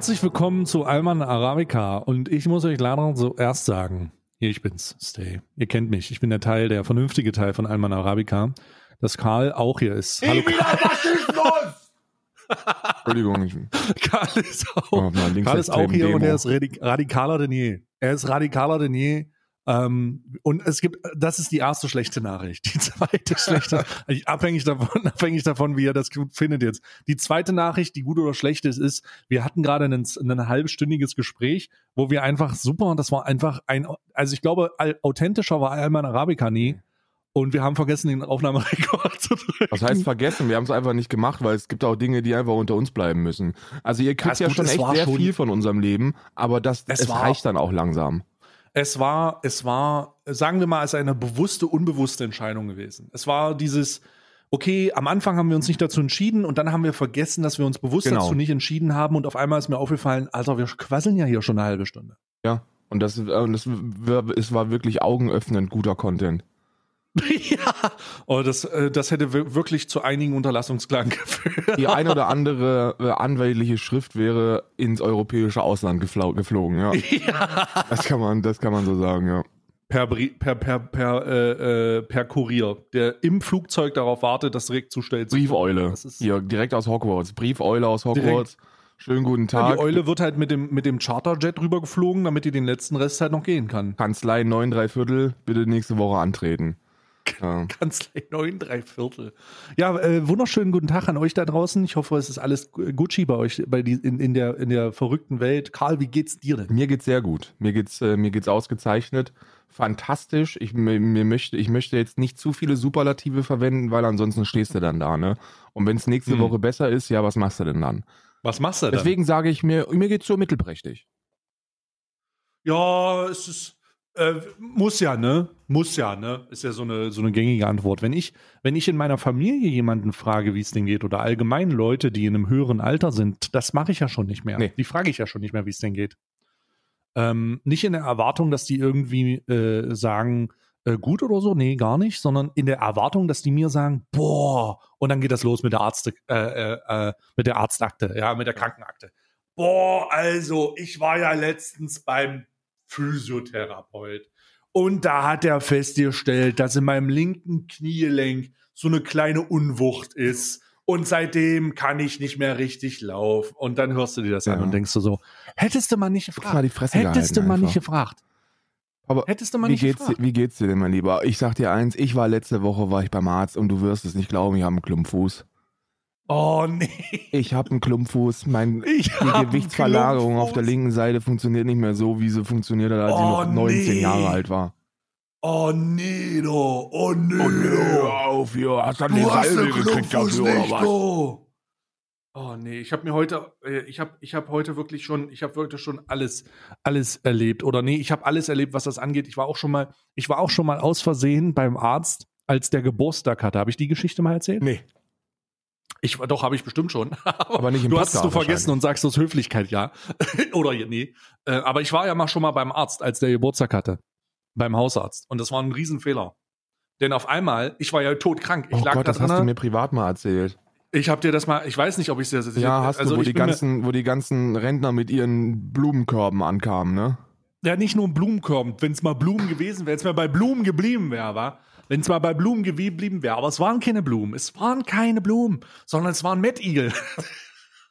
Herzlich willkommen zu Alman Arabica und ich muss euch leider zuerst sagen, hier ich bin's, Stay. Ihr kennt mich, ich bin der Teil, der vernünftige Teil von Alman Arabica, dass Karl auch hier ist. Hallo Karl. Entschuldigung. Ich, Karl ist auch, oh, Karl ist auch hier Demo. und er ist radikaler denn je. Er ist radikaler denn je. Ähm, und es gibt, das ist die erste schlechte Nachricht. Die zweite schlechte, abhängig davon, abhängig davon, wie ihr das findet jetzt. Die zweite Nachricht, die gut oder schlecht ist, ist, wir hatten gerade ein, ein halbstündiges Gespräch, wo wir einfach super, das war einfach ein, also ich glaube, authentischer war Alman Arabica nie. Und wir haben vergessen, den Aufnahmerekord zu drücken. Was heißt vergessen? Wir haben es einfach nicht gemacht, weil es gibt auch Dinge, die einfach unter uns bleiben müssen. Also ihr kriegt ja, ja schon echt sehr schon viel von unserem Leben, aber das es, es reicht dann auch langsam. Es war, es war, sagen wir mal, es eine bewusste, unbewusste Entscheidung gewesen. Es war dieses, okay, am Anfang haben wir uns nicht dazu entschieden und dann haben wir vergessen, dass wir uns bewusst genau. dazu nicht entschieden haben und auf einmal ist mir aufgefallen, Alter, wir quasseln ja hier schon eine halbe Stunde. Ja, und das, und das es war wirklich augenöffnend guter Content. ja, oh, das, äh, das hätte wirklich zu einigen Unterlassungsklagen geführt. Die eine oder andere äh, anwältliche Schrift wäre ins europäische Ausland geflogen, ja. ja. Das kann man, das kann man so sagen, ja. Per, per, per, per, äh, äh, per Kurier, der im Flugzeug darauf wartet, das direkt zustellt. Briefeule. Hier, direkt aus Hogwarts. Briefeule aus Hogwarts. Direkt. Schönen guten Tag. Ja, die Eule wird halt mit dem, mit dem Charterjet rübergeflogen, damit die den letzten Rest halt noch gehen kann. Kanzlei 9 3 Viertel, bitte nächste Woche antreten. Ja. Kanzlei 9, 3 Viertel. Ja, äh, wunderschönen guten Tag an euch da draußen. Ich hoffe, es ist alles Gucci bei euch bei die, in, in, der, in der verrückten Welt. Karl, wie geht's dir denn? Mir geht's sehr gut. Mir geht's, äh, mir geht's ausgezeichnet. Fantastisch. Ich, mir, mir möchte, ich möchte jetzt nicht zu viele Superlative verwenden, weil ansonsten stehst du dann da, ne? Und wenn es nächste hm. Woche besser ist, ja, was machst du denn dann? Was machst du denn? Deswegen sage ich mir, mir geht's so mittelprächtig. Ja, es ist äh, muss ja, ne? Muss ja, ne? Ist ja so eine, so eine gängige Antwort. Wenn ich, wenn ich in meiner Familie jemanden frage, wie es denn geht, oder allgemein Leute, die in einem höheren Alter sind, das mache ich ja schon nicht mehr. Nee. Die frage ich ja schon nicht mehr, wie es denn geht. Ähm, nicht in der Erwartung, dass die irgendwie äh, sagen, äh, gut oder so, nee, gar nicht, sondern in der Erwartung, dass die mir sagen, boah, und dann geht das los mit der Arzt, äh, äh, äh, mit der Arztakte, ja, mit der Krankenakte. Boah, also, ich war ja letztens beim Physiotherapeut. Und da hat er festgestellt, dass in meinem linken Kniegelenk so eine kleine Unwucht ist. Und seitdem kann ich nicht mehr richtig laufen. Und dann hörst du dir das ja. an und denkst du so, hättest du mal nicht gefragt. Mal die Fresse hättest du mal einfach. nicht gefragt. Aber hättest du mal wie nicht geht's gefragt. Dir, wie geht's dir denn, mein Lieber? Ich sag dir eins, ich war letzte Woche, war ich beim Arzt und du wirst es nicht glauben, ich habe einen Klumpfuß. Oh nee. Ich habe einen Klumpfuß. Mein, ich die Gewichtsverlagerung auf der linken Seite funktioniert nicht mehr so, wie sie funktioniert hat, als oh, ich noch 19 nee. Jahre alt war. Oh nee, do. Oh nee. Oh nee, hör auf, hier. Hast du die Salbe gekriegt dafür oder was? Do. Oh nee, ich habe mir heute, äh, ich habe, ich habe heute wirklich schon, ich habe wirklich schon alles, alles erlebt. Oder nee, ich habe alles erlebt, was das angeht. Ich war auch schon mal, ich war auch schon mal aus Versehen beim Arzt, als der Geburtstag hatte. Habe ich die Geschichte mal erzählt? Nee. Ich, doch, habe ich bestimmt schon. aber nicht im Du hast es nur vergessen und sagst aus Höflichkeit ja. Oder nee. Äh, aber ich war ja mal schon mal beim Arzt, als der Geburtstag hatte. Beim Hausarzt. Und das war ein Riesenfehler. Denn auf einmal, ich war ja todkrank. Ich oh lag Gott, das hast du mir privat mal erzählt. Ich habe dir das mal, ich weiß nicht, ob ich es dir Ja, hast also du, wo die ganzen, wo die ganzen Rentner mit ihren Blumenkörben ankamen, ne? Ja, nicht nur Blumenkörben. Wenn es mal Blumen gewesen wäre, wenn es mal bei Blumen geblieben wäre, war, wenn es mal bei Blumen geblieben wäre, aber es waren keine Blumen. Es waren keine Blumen, sondern es waren Mettigel.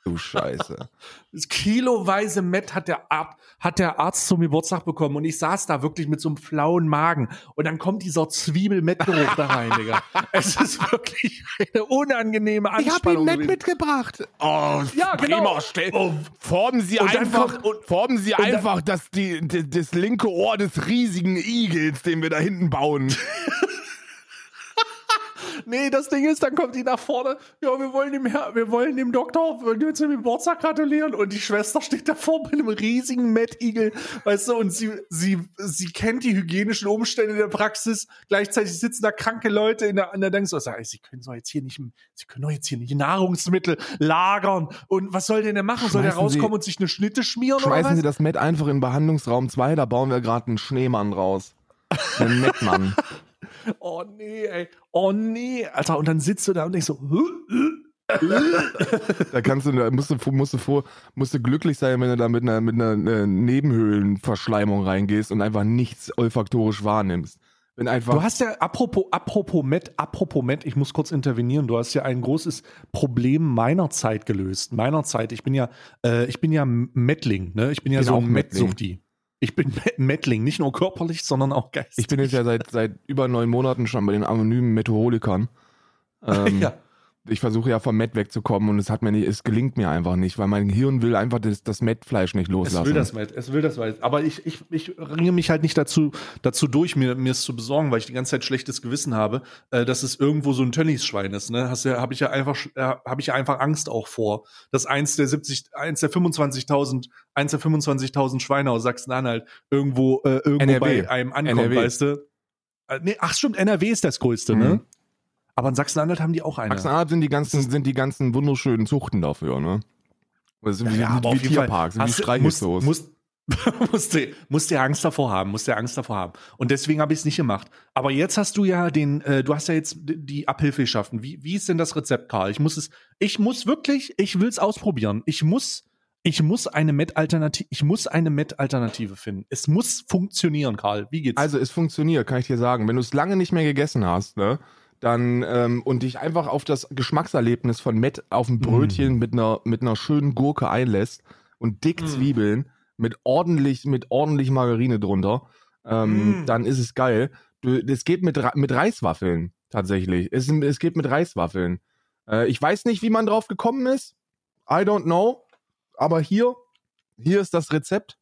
Du Scheiße. Das kiloweise Met hat der, Arzt, hat der Arzt zum Geburtstag bekommen und ich saß da wirklich mit so einem flauen Magen und dann kommt dieser Zwiebel-Met-Geruch da rein, Digga. Es ist wirklich eine unangenehme Anspannung. Ich habe ihm Met mitgebracht. Oh, ja, genau. Oh. Formen Sie und einfach, kommt, formen Sie einfach das, die, das linke Ohr des riesigen Igels, den wir da hinten bauen. Nee, das Ding ist, dann kommt die nach vorne. Ja, wir wollen dem, Herr, wir wollen dem Doktor zum Geburtstag gratulieren. Und die Schwester steht davor mit einem riesigen Mettigel, weißt du, und sie, sie, sie kennt die hygienischen Umstände der Praxis. Gleichzeitig sitzen da kranke Leute in der, in der denkst sag, sie können so jetzt hier nicht, sie können doch jetzt hier nicht Nahrungsmittel lagern. Und was soll denn der machen? Soll der rauskommen sie, und sich eine Schnitte schmieren? Schmeißen oder was? Sie das Met einfach in Behandlungsraum 2, da bauen wir gerade einen Schneemann raus. Einen Mettmann. oh nee, ey. Oh nee. Alter, und dann sitzt du da und denkst so, da kannst du, da musst du, musst du vor, musst du glücklich sein, wenn du da mit einer, mit einer äh, Nebenhöhlenverschleimung reingehst und einfach nichts olfaktorisch wahrnimmst. Wenn einfach. Du hast ja, apropos, apropos Matt, apropos Matt, ich muss kurz intervenieren. Du hast ja ein großes Problem meiner Zeit gelöst. Meiner Zeit. Ich bin ja, äh, ich bin ja Mettling, ne? Ich bin ja Bin so ein Mettling. Ich bin Mettling, nicht nur körperlich, sondern auch geistig. ich bin jetzt ja seit, seit über neun Monaten schon bei den anonymen Metaholikern. Ähm, ja. Ich versuche ja vom Met wegzukommen und es hat mir nicht, es gelingt mir einfach nicht, weil mein Hirn will einfach das, das Met-Fleisch nicht Es loslassen. will das Matt, es will das Matt. Aber ich, ich, ich ringe mich halt nicht dazu, dazu durch, mir, mir es zu besorgen, weil ich die ganze Zeit schlechtes Gewissen habe, äh, dass es irgendwo so ein Tönnies-Schwein ist. Ne? Hast ja, habe ich ja einfach, äh, habe ich ja einfach Angst auch vor, dass eins der 70, eins der 25.000, eins der 25.000 Schweine aus Sachsen-Anhalt irgendwo, äh, irgendwo NRW. bei einem ankommt, NRW. weißt du? Äh, nee, ach stimmt, NRW ist das größte, Mhm. ne? Aber in Sachsen-Anhalt haben die auch eine. Sachsen-Anhalt sind die ganzen, sind die ganzen wunderschönen Zuchten dafür, ne? Das sind wie, aber wie, auf wie Tierparks, wie Streichelzoos. Musst, musst, musst, du, Angst davor haben, musst du Angst davor haben. Und deswegen habe ich es nicht gemacht. Aber jetzt hast du ja den, äh, du hast ja jetzt die Abhilfe geschaffen. Wie, wie ist denn das Rezept, Karl? Ich muss es, ich muss wirklich, ich will es ausprobieren. Ich muss, ich muss eine Met-Alternative, ich muss eine Met-Alternative finden. Es muss funktionieren, Karl. Wie geht's? Also es funktioniert, kann ich dir sagen. Wenn du es lange nicht mehr gegessen hast, ne, dann ähm, und dich einfach auf das Geschmackserlebnis von Met auf ein Brötchen mit einer mit einer schönen Gurke einlässt und dick Mm. Zwiebeln mit ordentlich mit ordentlich Margarine drunter, ähm, Mm. dann ist es geil. Es geht mit mit Reiswaffeln tatsächlich. Es, es geht mit Reiswaffeln. Äh, ich weiß nicht, wie man drauf gekommen ist. I don't know. Aber hier hier ist das Rezept.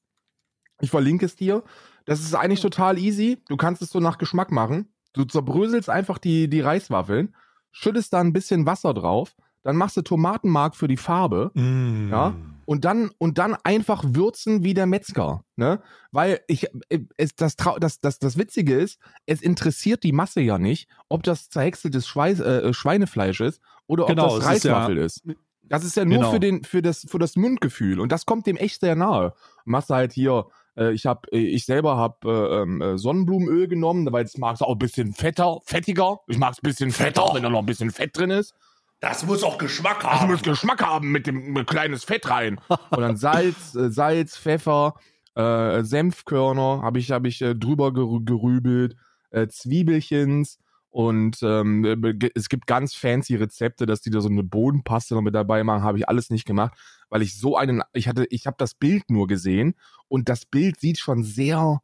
Ich verlinke es dir. Das ist eigentlich total easy. Du kannst es so nach Geschmack machen. Du zerbröselst einfach die, die Reiswaffeln, schüttest da ein bisschen Wasser drauf, dann machst du Tomatenmark für die Farbe Mm. ja. und dann, und dann einfach würzen wie der Metzger. Ne? Weil ich, äh, es, das, das, das, das Witzige ist, es interessiert die Masse ja nicht, ob das zerhäckseltes Schweiß, äh, Schweinefleisch ist oder ob Genau, das es ist ja- Reiswaffel ist. Das ist ja nur Genau. für, den, für, das, für das Mundgefühl und das kommt dem echt sehr nahe. Machst du halt hier, äh, ich hab, äh, ich selber habe äh, ähm, äh, Sonnenblumenöl genommen, weil es mag es auch ein bisschen fetter, fettiger. Ich mag es ein bisschen fetter, Fetter. wenn da noch ein bisschen Fett drin ist. Das muss auch Geschmack Das haben. muss Geschmack haben mit dem mit kleines Fett rein. Und dann Salz, äh, Salz, Pfeffer, äh, Senfkörner habe ich, hab ich äh, drüber gerü gerübelt, äh, Zwiebelchens und ähm, äh, es gibt ganz fancy Rezepte, dass die da so eine Bodenpaste noch mit dabei machen, habe ich alles nicht gemacht, weil ich so einen, ich hatte, ich habe das Bild nur gesehen und das Bild sieht schon sehr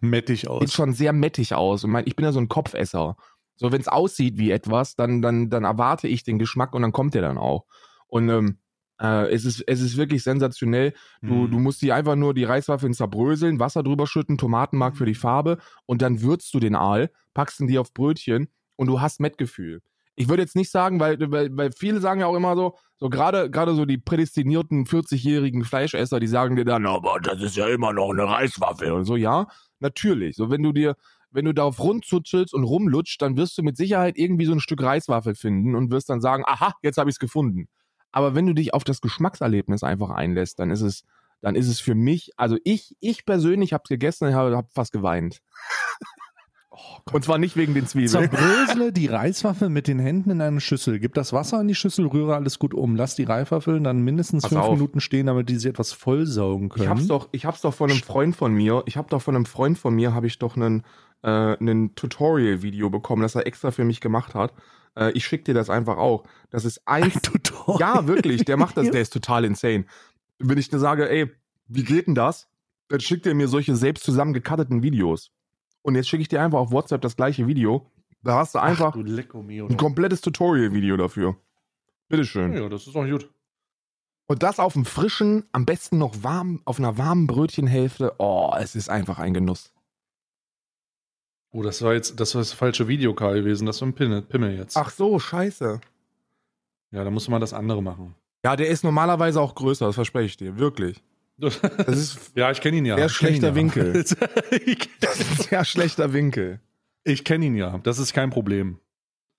Mettig sieht aus. schon sehr mettig aus. Und mein, ich bin ja so ein Kopfesser. So, wenn es aussieht wie etwas, dann, dann, dann erwarte ich den Geschmack und dann kommt der dann auch. Und ähm, äh, es, ist, es ist wirklich sensationell. Du, Mhm. du musst die einfach nur die Reiswaffeln zerbröseln, Wasser drüber schütten, Tomatenmark für die Farbe und dann würzt du den Aal, packst ihn dir auf Brötchen und du hast Mettgefühl. Ich würde jetzt nicht sagen, weil, weil, weil viele sagen ja auch immer so, so gerade gerade so die prädestinierten 40-jährigen Fleischesser, die sagen dir dann, aber das ist ja immer noch eine Reiswaffel und so, ja, natürlich. So, wenn du dir, wenn du darauf rundzutschelst und rumlutscht, dann wirst du mit Sicherheit irgendwie so ein Stück Reiswaffel finden und wirst dann sagen, aha, jetzt habe ich es gefunden. Aber wenn du dich auf das Geschmackserlebnis einfach einlässt, dann ist es, dann ist es für mich, also ich, ich persönlich habe es gegessen und habe hab fast geweint. und zwar nicht wegen den Zwiebeln. Zerbrösele die Reiswaffel mit den Händen in eine Schüssel. Gib das Wasser in die Schüssel, rühre alles gut um. Lass die Reiswaffeln dann mindestens Pass fünf auf. Minuten stehen, damit die sie etwas vollsaugen können. Ich hab's doch, ich hab's doch von einem Freund von mir, ich hab doch von einem Freund von mir, habe ich doch einen, äh, einen Tutorial-Video bekommen, das er extra für mich gemacht hat. Äh, ich schick dir das einfach auch. Das ist eins, Tutorial. ja, wirklich, der macht das, der ist total insane. Wenn ich dir sage, ey, wie geht denn das? Dann schickt er mir solche selbst zusammengecutteten Videos. Und jetzt schicke ich dir einfach auf WhatsApp das gleiche Video. Da hast du einfach Ach, du mio. ein komplettes Tutorial-Video dafür. Bitteschön. Ja, das ist doch gut. Und das auf dem frischen, am besten noch warm, auf einer warmen Brötchenhälfte. Oh, es ist einfach ein Genuss. Oh, das war jetzt das, war das falsche Video, Karl, gewesen. Das war ein Pimmel, Pimmel jetzt. Ach so, scheiße. Ja, da musst du mal das andere machen. Ja, der ist normalerweise auch größer, das verspreche ich dir. Wirklich. Das ist ja, ich kenne ihn ja. Sehr schlechter ja. Winkel. sehr schlechter Winkel. ich kenne ihn ja. Das ist kein Problem.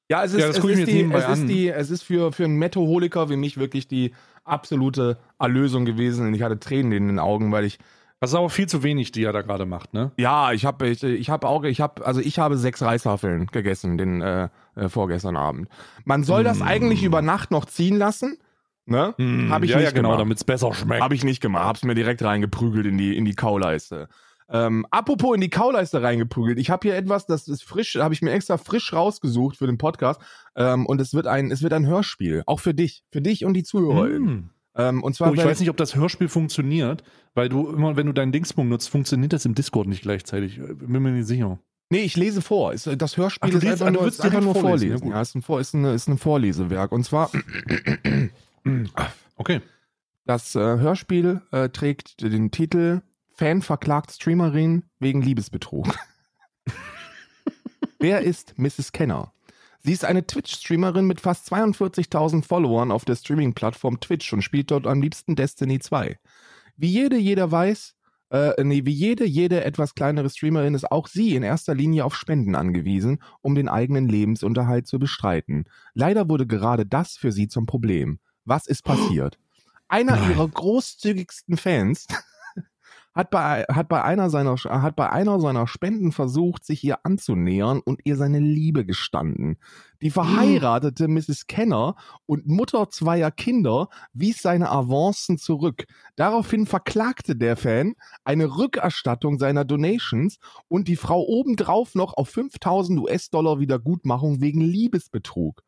Ja, es ist, Ja, das es ist, die, es ist die, es ist für, für einen Metoholiker wie mich wirklich die absolute Erlösung gewesen. Und ich hatte Tränen in den Augen, weil ich Das ist aber viel zu wenig, die er da gerade macht, ne? Ja, ich habe ich, ich hab auch, ich habe, also ich habe sechs Reiswaffeln gegessen den äh, äh, vorgestern Abend. Man soll das Mm. eigentlich über Nacht noch ziehen lassen, ne? Hab ich ja, nicht ja, genau, gemacht. damit es besser schmeckt. Habe ich nicht gemacht, hab's mir direkt reingeprügelt in die in die Kauleiste. Ähm, apropos in die Kauleiste reingeprügelt. Ich habe hier etwas, das ist frisch, habe ich mir extra frisch rausgesucht für den Podcast. Ähm, und es wird ein, es wird ein Hörspiel, auch für dich, für dich und die ZuhörerInnen. Hm. Ähm, und zwar, Oh, ich weiß nicht, ob das Hörspiel funktioniert, weil du immer, wenn du deinen Dingspunkt nutzt, funktioniert das im Discord nicht gleichzeitig. Bin mir nicht sicher. Nee, ich lese vor. Ist, das Hörspiel Ach, du ist liest- einfach nur, ist einfach nur vorlesen, vorlesen. ja, ist, ein ist, eine, ist ein Vorlesewerk. Und zwar, Okay. das äh, Hörspiel äh, trägt den Titel Fan verklagt Streamerin wegen Liebesbetrug. Wer ist Mrs. Kenner? Sie ist eine Twitch-Streamerin mit fast 42.000 Followern auf der Streaming-Plattform Twitch und spielt dort am liebsten Destiny 2. Wie jede, jeder weiß, äh, nee, wie jede, jede etwas kleinere Streamerin ist auch sie in erster Linie auf Spenden angewiesen, um den eigenen Lebensunterhalt zu bestreiten. Leider wurde gerade das für sie zum Problem. Was ist passiert? Einer Nein. ihrer großzügigsten Fans hat bei, hat, bei einer seiner, hat bei einer seiner Spenden versucht, sich ihr anzunähern und ihr seine Liebe gestanden. Die verheiratete Mrs. Kenner und Mutter zweier Kinder wies seine Avancen zurück. Daraufhin verklagte der Fan eine Rückerstattung seiner Donations und die Frau obendrauf noch auf 5000 US-Dollar Wiedergutmachung wegen Liebesbetrug.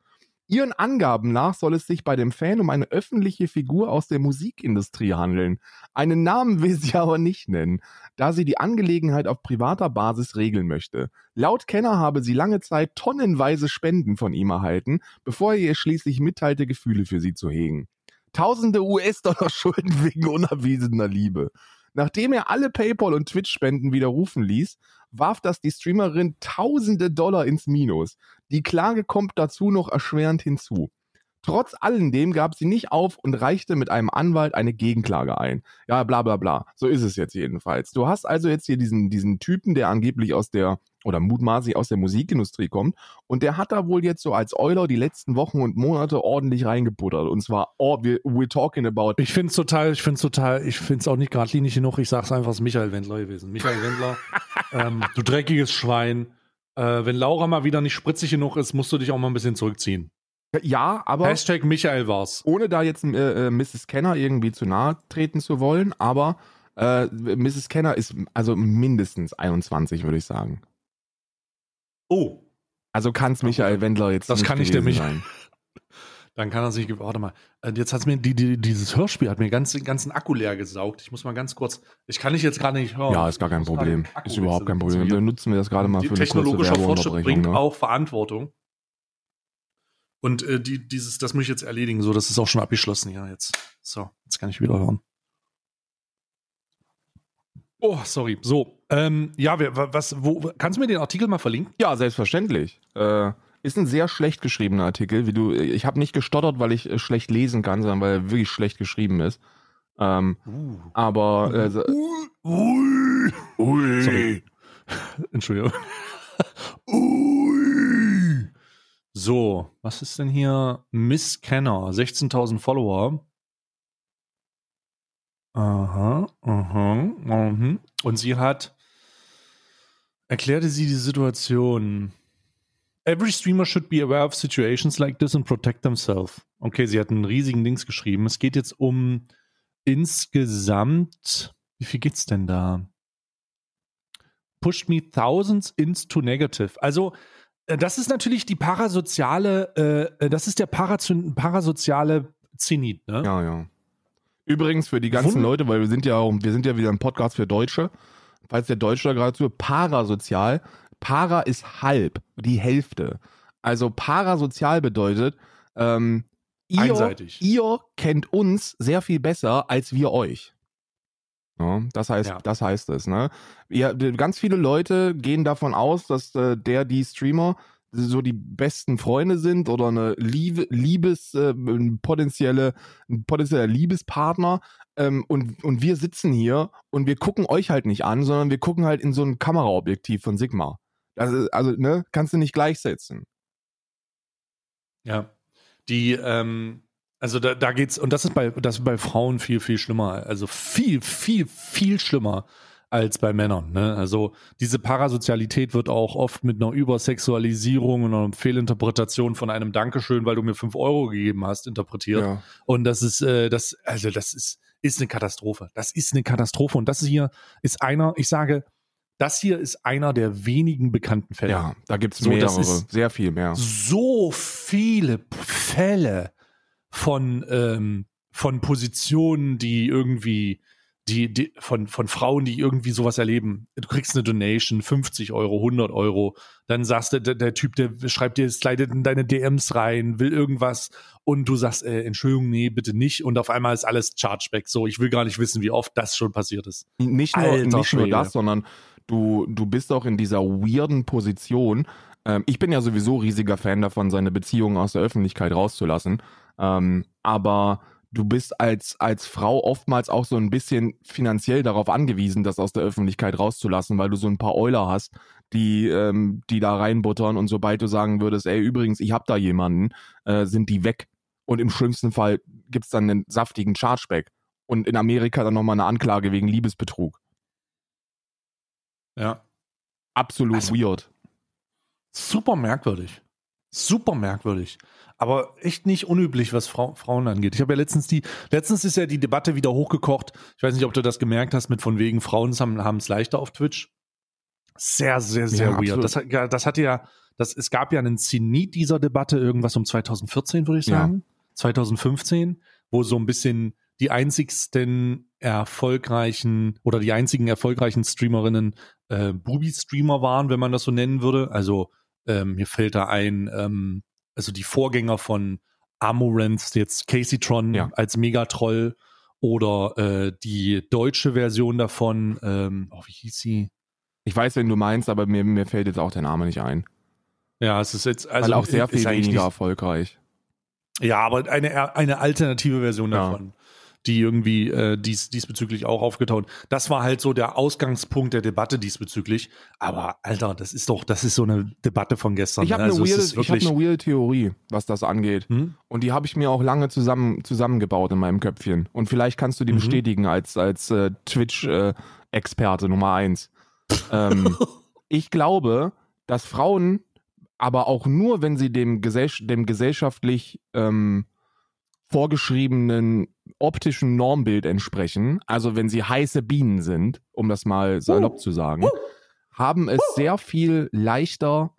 Ihren Angaben nach soll es sich bei dem Fan um eine öffentliche Figur aus der Musikindustrie handeln. Einen Namen will sie aber nicht nennen, da sie die Angelegenheit auf privater Basis regeln möchte. Laut Kenner habe sie lange Zeit tonnenweise Spenden von ihm erhalten, bevor er ihr schließlich mitteilte, Gefühle für sie zu hegen. Tausende US-Dollar Schulden wegen unerwiesener Liebe. Nachdem er alle PayPal- und Twitch-Spenden widerrufen ließ, warf das die Streamerin tausende Dollar ins Minus. Die Klage kommt dazu noch erschwerend hinzu. Trotz alledem gab sie nicht auf und reichte mit einem Anwalt eine Gegenklage ein. Ja, bla bla bla. So ist es jetzt jedenfalls. Du hast also jetzt hier diesen, diesen Typen, der angeblich aus der, oder mutmaßlich aus der Musikindustrie kommt. Und der hat da wohl jetzt so als Euler die letzten Wochen und Monate ordentlich reingebuttert. Und zwar, oh, wir, we're talking about Ich finde es total, ich finde es total, ich finde es auch nicht geradlinig genug. Ich sag's einfach, es ist Michael Wendler gewesen. Michael Wendler, ähm, du dreckiges Schwein. Äh, wenn Laura mal wieder nicht spritzig genug ist, musst du dich auch mal ein bisschen zurückziehen. Ja, aber Hashtag Michael war's. ohne da jetzt äh, äh, Mrs. Kenner irgendwie zu nahe treten zu wollen, aber äh, Mrs. Kenner ist also mindestens 21, würde ich sagen. Oh, Also kann es Michael. Wendler jetzt Das nicht kann nicht der Michael. dann kann er sich, warte mal. Äh, Jetzt hat's mir, die, die, dieses Hörspiel hat mir ganz, den ganzen Akku leer gesaugt. Ich muss mal ganz kurz, ich kann dich jetzt gerade nicht hören. Ja, ist gar kein Ich Problem. Ist überhaupt kein. Problem. Dann nutzen wir das gerade mal Die für eine technologischer Fortschritt Werbeunterbrechung. bringt Ne? auch Verantwortung. Und äh, die, dieses, das muss ich jetzt erledigen. So, das ist auch schon abgeschlossen hier jetzt. So, jetzt kann ich wieder hören. Oh, sorry. So, ähm, ja, wer, was, wo, kannst du mir den Artikel mal verlinken? Ja, selbstverständlich. Äh, ist ein sehr schlecht geschriebener Artikel. Wie du, ich habe nicht gestottert, weil ich äh, schlecht lesen kann, sondern weil er wirklich schlecht geschrieben ist. Ähm, aber äh, so- Ui. Ui. Sorry. Entschuldigung. Ui. So, was ist denn hier? Miss Kenner, 16.000 Follower. Aha, aha, mhm. Und sie hat, erklärte sie die Situation. Every streamer should be aware of situations like this and protect themselves. Okay, sie hat einen riesigen Dings geschrieben. Es geht jetzt um insgesamt, wie viel geht's denn da? Pushed me thousands into negative. Also, das ist natürlich die parasoziale, äh, das ist der Parazo- parasoziale Zenit, ne? Ja, ja. Übrigens für die ganzen Wund- Leute, weil wir sind ja auch, wir sind ja wieder ein Podcast für Deutsche. Falls der Deutsche da gerade zu, parasozial. Para ist halb, die Hälfte. Also parasozial bedeutet, ähm, ihr, ihr kennt uns sehr viel besser als wir euch. Ja, das heißt, Ja. das heißt es, ne? Ja, ganz viele Leute gehen davon aus, dass äh, der, die Streamer so die besten Freunde sind oder eine Liebe, Liebes, äh, ein potenzielle, ein potenzieller Liebespartner. Ähm, und, und wir sitzen hier und wir gucken euch halt nicht an, sondern wir gucken halt in so ein Kameraobjektiv von Sigma. Ist, also, ne, kannst du nicht gleichsetzen. Ja. Die, ähm, Also da, da geht's, und das ist bei, das ist bei Frauen viel, viel schlimmer. Also viel, viel, viel schlimmer als bei Männern. Ne? Also diese Parasozialität wird auch oft mit einer Übersexualisierung und einer Fehlinterpretation von einem Dankeschön, weil du mir fünf Euro gegeben hast, interpretiert. Ja. Und das ist, äh, das, also das ist, ist eine Katastrophe. Das ist eine Katastrophe. Und das hier ist einer, ich sage, das hier ist einer der wenigen bekannten Fälle. Ja, da gibt es So, mehrere, sehr viel mehr. So viele Fälle von, ähm, von Positionen, die irgendwie, die, die, von, von Frauen, die irgendwie sowas erleben. Du kriegst eine Donation, 50 Euro, 100 Euro. Dann sagst du, der, der Typ, der schreibt dir, slidet in deine DMs rein, will irgendwas und du sagst, äh, Entschuldigung, nee, bitte nicht. Und auf einmal ist alles Chargeback. So, ich will gar nicht wissen, wie oft das schon passiert ist. Nicht nur, Alter nicht nur das, sondern du, du bist auch in dieser weirden Position. Ähm, ich bin ja sowieso riesiger Fan davon, seine Beziehungen aus der Öffentlichkeit rauszulassen. Ähm, aber du bist als, als Frau oftmals auch so ein bisschen finanziell darauf angewiesen, das aus der Öffentlichkeit rauszulassen, weil du so ein paar Euler hast, die, ähm, die da reinbuttern und sobald du sagen würdest, ey, übrigens, ich hab da jemanden, äh, sind die weg. Und im schlimmsten Fall gibt's dann einen saftigen Chargeback. Und in Amerika dann nochmal eine Anklage wegen Liebesbetrug. Ja. Absolut Also- weird. Super merkwürdig. Super merkwürdig. Aber echt nicht unüblich, was Frau, Frauen angeht. Ich habe ja letztens die, letztens ist ja die Debatte wieder hochgekocht. Ich weiß nicht, ob du das gemerkt hast, mit von wegen Frauen haben es leichter auf Twitch. Sehr, sehr, sehr Ja, weird. Das, hat- ja, das hatte ja, das, es gab ja einen Zenit dieser Debatte, irgendwas um 2014, würde ich Ja. sagen. 2015, wo so ein bisschen die einzigsten erfolgreichen oder die einzigen erfolgreichen Streamerinnen äh, Bubi-Streamer waren, wenn man das so nennen würde. Also ähm, mir fällt da ein, ähm, also die Vorgänger von Amorant, jetzt Caseytron Ja. als Megatroll oder äh, die deutsche Version davon, ähm, oh, wie hieß sie? Ich weiß, wen du meinst, aber mir, mir fällt jetzt auch der Name nicht ein. Ja, es ist jetzt also Weil auch sehr viel weniger nicht- erfolgreich. Ja, aber eine, eine alternative Version Ja. davon, die irgendwie äh, dies, diesbezüglich auch aufgetaucht. Das war halt so der Ausgangspunkt der Debatte diesbezüglich. Aber Alter, das ist doch, das ist so eine Debatte von gestern. Ich habe ne? eine, Also es weirde- ich hab eine weirde Theorie, was das angeht. Hm? Und die habe ich mir auch lange zusammen, zusammengebaut in meinem Köpfchen. Und vielleicht kannst du die Mhm. bestätigen als, als äh, Twitch-Experte Nummer eins. ähm, ich glaube, dass Frauen, aber auch nur, wenn sie dem, gesell dem gesellschaftlich ähm, vorgeschriebenen optischen Normbild entsprechen, also wenn sie heiße Bienen sind, um das mal salopp zu sagen, haben es sehr viel leichter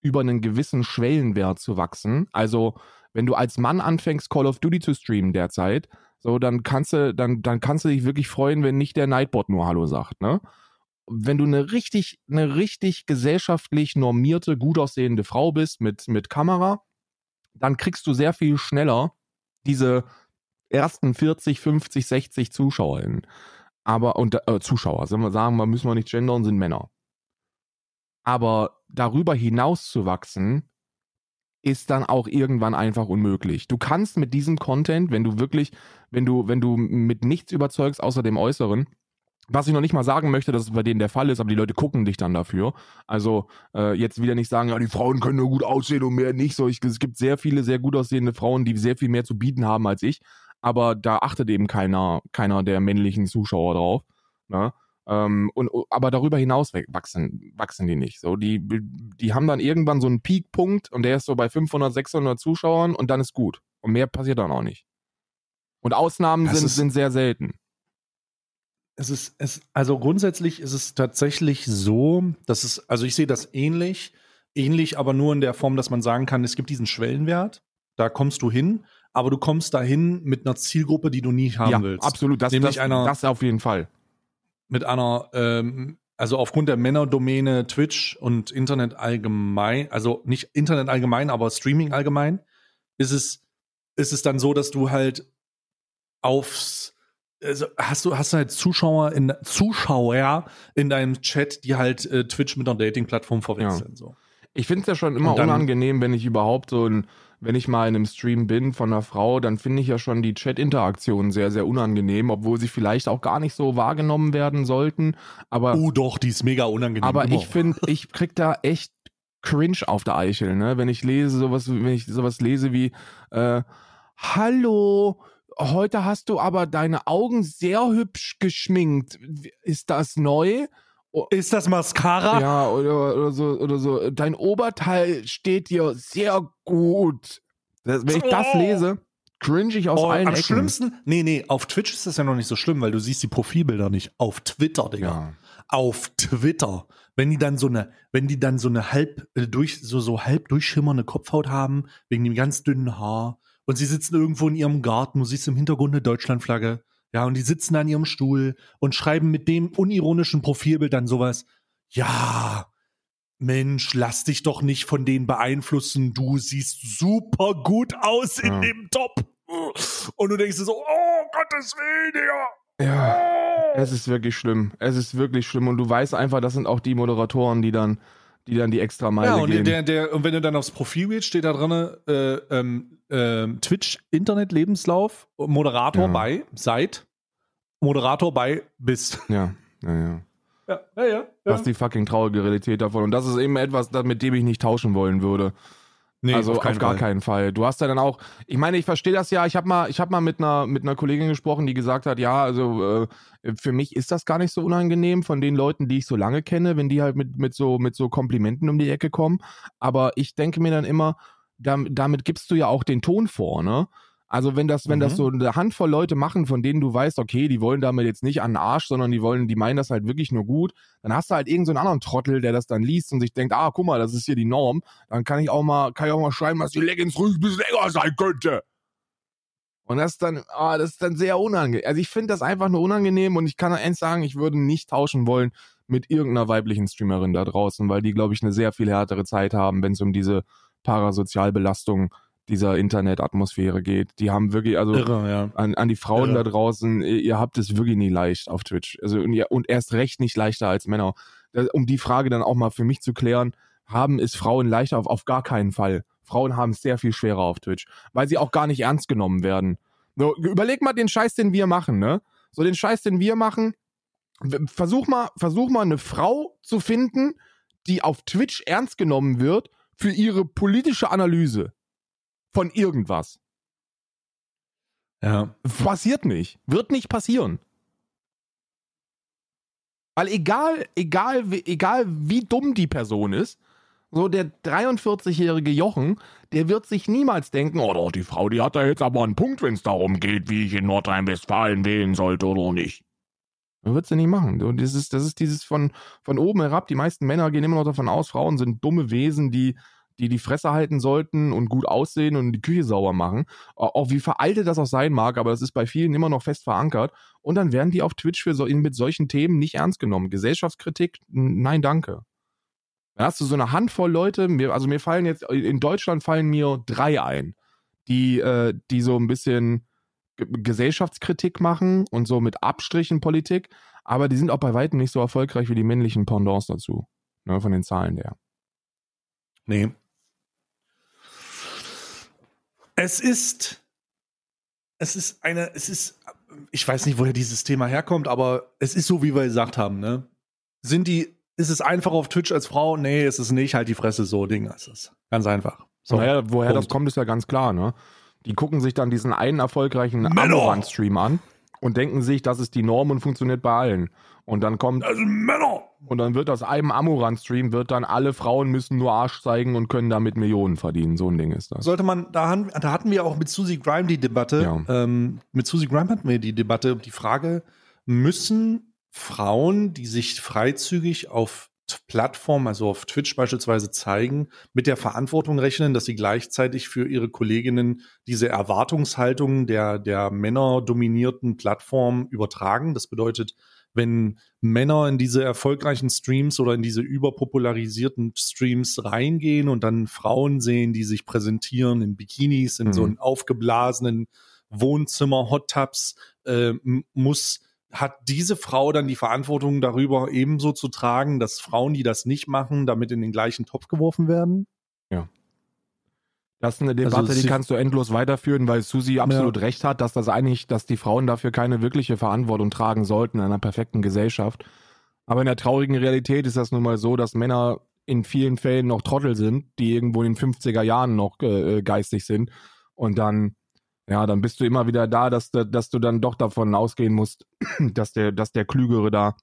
über einen gewissen Schwellenwert zu wachsen. Also wenn du als Mann anfängst, Call of Duty zu streamen derzeit, so dann kannst du, dann, dann kannst du dich wirklich freuen, wenn nicht der Nightbot nur Hallo sagt, ne? Wenn du eine richtig, eine richtig gesellschaftlich normierte, gut aussehende Frau bist mit, mit Kamera, dann kriegst du sehr viel schneller diese ersten 40, 50, 60 ZuschauerInnen. Aber, und äh, Zuschauer, sagen wir, sagen müssen wir nicht gendern, sind Männer. Aber darüber hinaus zu wachsen, ist dann auch irgendwann einfach unmöglich. Du kannst mit diesem Content, wenn du wirklich, wenn du, wenn du mit nichts überzeugst außer dem Äußeren, was ich noch nicht mal sagen möchte, dass es bei denen der Fall ist, aber die Leute gucken dich dann dafür. Also äh, jetzt wieder nicht sagen, ja, die Frauen können nur gut aussehen und mehr nicht. So, ich, es gibt sehr viele sehr gut aussehende Frauen, die sehr viel mehr zu bieten haben als ich. Aber da achtet eben keiner, keiner der männlichen Zuschauer drauf. Ne? Ähm, und, aber darüber hinaus wachsen, wachsen die nicht. So, die, die haben dann irgendwann so einen Peakpunkt und der ist so bei 500, 600 Zuschauern und dann ist gut. Und mehr passiert dann auch nicht. Und Ausnahmen Das sind, sind sehr selten. Es ist, es, also grundsätzlich ist es tatsächlich so, dass es, also ich sehe das ähnlich, ähnlich, aber nur in der Form, dass man sagen kann, es gibt diesen Schwellenwert, da kommst du hin, aber du kommst dahin mit einer Zielgruppe, die du nie haben ja, willst. absolut. Das, Nämlich das, einer- das auf jeden Fall. Mit einer, ähm, also aufgrund der Männerdomäne Twitch und Internet allgemein, also nicht Internet allgemein, aber Streaming allgemein, ist es, ist es dann so, dass du halt aufs also hast du hast du halt Zuschauer in Zuschauer in deinem Chat, die halt äh, Twitch mit einer Dating-Plattform verwechseln. So. Ich finde es ja schon immer dann- unangenehm, wenn ich überhaupt so ein, wenn ich mal in einem Stream bin von einer Frau, dann finde ich ja schon die Chat-Interaktion sehr, sehr unangenehm, obwohl sie vielleicht auch gar nicht so wahrgenommen werden sollten. Aber, Oh doch, die ist mega unangenehm. aber immer. ich finde, ich krieg da echt cringe auf der Eichel, ne? Wenn ich lese, sowas, wenn ich sowas lese wie, äh, hallo, heute hast du aber deine Augen sehr hübsch geschminkt. Ist das neu? Ist das Mascara? Ja, oder, oder so, oder so. Dein Oberteil steht dir sehr gut. Das, wenn ich das Oh. lese, cringe ich aus Oh, allen am Ecken. schlimmsten, nee, nee, auf Twitch ist das ja noch nicht so schlimm, weil du siehst die Profilbilder nicht. Auf Twitter, Digga. Ja. Auf Twitter. Wenn die dann so eine, wenn die dann so eine halb, äh, durch, so, so halb durchschimmernde Kopfhaut haben, wegen dem ganz dünnen Haar, und sie sitzen irgendwo in ihrem Garten, du siehst im Hintergrund eine Deutschlandflagge, ja, und die sitzen an ihrem Stuhl und schreiben mit dem unironischen Profilbild dann sowas, ja, Mensch, lass dich doch nicht von denen beeinflussen, du siehst super gut aus in Ja. dem Top. Und du denkst dir so, oh Gottes Willen, Digga. Ja. Oh. Es ist wirklich schlimm. Es ist wirklich schlimm. Und du weißt einfach, das sind auch die Moderatoren, die dann, die dann die extra Meile Ja, und, gehen. der, der, und wenn du dann aufs Profilbild steht da drin, äh, ähm, ähm, Twitch, Internet, Lebenslauf, Moderator Ja. bei, seit, Moderator bei, bis. ja, ja, ja. Ja, ja, ja. Das ist die fucking traurige Realität davon. Und das ist eben etwas, mit dem ich nicht tauschen wollen würde. Nee, also auf, keinen gar Fall. keinen Fall. Du hast ja dann auch, ich meine, ich verstehe das ja. Ich habe mal, ich habe mal mit einer mit einer Kollegin gesprochen, die gesagt hat, ja, also äh, für mich ist das gar nicht so unangenehm von den Leuten, die ich so lange kenne, wenn die halt mit mit so mit so Komplimenten um die Ecke kommen. Aber ich denke mir dann immer, dam- damit gibst du ja auch den Ton vor, ne? Also wenn das, wenn das Mhm. so eine Handvoll Leute machen, von denen du weißt, okay, die wollen damit jetzt nicht an den Arsch, sondern die wollen, die meinen das halt wirklich nur gut, dann hast du halt irgendeinen so einen anderen Trottel, der das dann liest und sich denkt, ah, guck mal, das ist hier die Norm, dann kann ich auch mal, kann ich auch mal schreiben, dass die Leggings ruhig ein bisschen länger sein könnte. Und das ist dann, ah, das ist dann sehr unangenehm. Also ich finde das einfach nur unangenehm und ich kann eins sagen, ich würde nicht tauschen wollen mit irgendeiner weiblichen Streamerin da draußen, weil die, glaube ich, eine sehr viel härtere Zeit haben, wenn es um diese Parasozialbelastung dieser Internetatmosphäre geht. Die haben wirklich, also Irre, ja. an, an die Frauen Irre. da draußen, ihr, habt es wirklich nie leicht auf Twitch. Also und, ihr, und erst recht nicht leichter als Männer. Das, um die Frage dann auch mal für mich zu klären, haben es Frauen leichter auf, auf gar keinen Fall. Frauen haben es sehr viel schwerer auf Twitch, weil sie auch gar nicht ernst genommen werden. So, überleg mal den Scheiß, den wir machen, ne? So den Scheiß, den wir machen. Versuch mal, versuch mal eine Frau zu finden, die auf Twitch ernst genommen wird für ihre politische Analyse von irgendwas. Ja. Passiert nicht. Wird nicht passieren. Weil egal, egal, wie- egal wie dumm die Person ist, so der 43-jährige Jochen, der wird sich niemals denken, oh doch, die Frau, die hat da jetzt aber einen Punkt, wenn es darum geht, wie ich in Nordrhein-Westfalen wählen sollte oder nicht. Das wird sie nicht machen. Und das ist, das ist dieses von, von oben herab. Die meisten Männer gehen immer noch davon aus, Frauen sind dumme Wesen, die die die Fresse halten sollten und gut aussehen und die Küche sauber machen. Auch auch wie veraltet das auch sein mag, aber das ist bei vielen immer noch fest verankert. Und dann werden die auf Twitch für so, mit solchen Themen nicht ernst genommen. Gesellschaftskritik, nein, danke. Dann hast du so eine Handvoll Leute, mir, also mir fallen jetzt, in Deutschland fallen mir drei ein, die, äh, die so ein bisschen Gesellschaftskritik machen und so mit Abstrichen Politik, aber die sind auch bei weitem nicht so erfolgreich wie die männlichen Pendants dazu. Ne, von den Zahlen her. Nee. Es ist, es ist eine, es ist, ich weiß nicht, woher dieses Thema herkommt, aber es ist so, wie wir gesagt haben, ne? Sind die, ist es einfach auf Twitch als Frau? Nee, ist es nicht, halt die Fresse, so Ding ist es. Ganz einfach. So. naja, woher das kommt, ist ja ganz klar, ne? Die gucken sich dann diesen einen erfolgreichen! Amorant-Stream an und denken sich, das ist die Norm und funktioniert bei allen. Und dann kommt, Also Männer! und dann wird aus einem Amorant-Stream wird dann alle Frauen müssen nur Arsch zeigen und können damit Millionen verdienen. So ein Ding ist das. Sollte man, da, haben, da hatten wir auch mit Susie Grime die Debatte, Ja. ähm, mit Susie Grime hatten wir die Debatte, die Frage, müssen Frauen, die sich freizügig auf Plattformen, also auf Twitch beispielsweise zeigen, mit der Verantwortung rechnen, dass sie gleichzeitig für ihre Kolleginnen diese Erwartungshaltung der, der männerdominierten Plattform übertragen. Das bedeutet, wenn Männer in diese erfolgreichen Streams oder in diese überpopularisierten Streams reingehen und dann Frauen sehen, die sich präsentieren in Bikinis, in Mhm. so einen aufgeblasenen Wohnzimmer, Hot Tubs, äh, muss hat diese Frau dann die Verantwortung darüber ebenso zu tragen, dass Frauen, die das nicht machen, damit in den gleichen Topf geworfen werden? Das ist eine Debatte, Also die sie- kannst du endlos weiterführen, weil Susi absolut recht hat, dass das eigentlich, dass die Frauen dafür keine wirkliche Verantwortung tragen sollten in einer perfekten Gesellschaft. Aber in der traurigen Realität ist das nun mal so, dass Männer in vielen Fällen noch Trottel sind, die irgendwo in den 50er Jahren noch äh, geistig sind und dann Ja, dann bist du immer wieder da, dass, du- dass du dann doch davon ausgehen musst, dass der, dass der Klügere da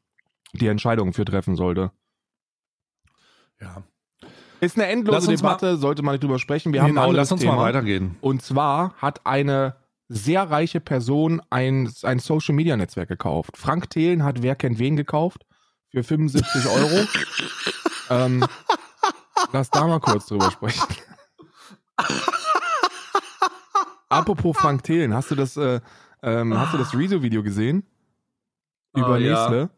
die Entscheidung für treffen sollte. Ja. Ist eine endlose Debatte, sollte man nicht drüber sprechen. Wir haben genau, anderes lass uns Thema. mal weitergehen. Und zwar hat eine sehr reiche Person ein, ein Social Media Netzwerk gekauft. Frank Thelen hat Wer kennt wen gekauft für 75 Euro. ähm, lass da mal kurz drüber sprechen. Apropos Frank Thelen, hast du das, äh, ähm, hast du das Rezo-Video gesehen? Über Ah, ja. Nestle?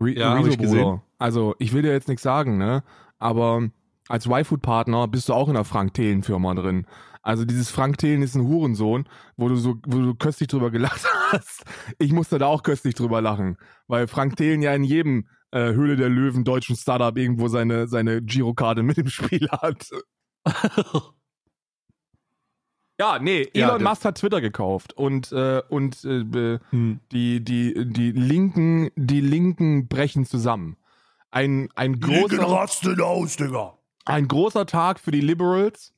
Re Ja, hab ich Rezo, gesehen. Bruder. Also, ich will dir jetzt nichts sagen, ne? Aber als Y-Food-Partner bist du auch in der Frank Thelen-Firma drin. Also dieses Frank Thelen ist ein Hurensohn, wo du so, wo du köstlich drüber gelacht hast. Ich musste da auch köstlich drüber lachen, weil Frank Thelen ja in jedem äh, Höhle der Löwen deutschen Startup irgendwo seine, seine Girokarte mit im Spiel hat. Ja, nee, Ja, Elon der- Musk hat Twitter gekauft und, äh, und äh, Hm. die, die, die Linken, die Linken brechen zusammen. Ein, ein, großer, rasten aus, Digga. ein großer Tag für die Liberals.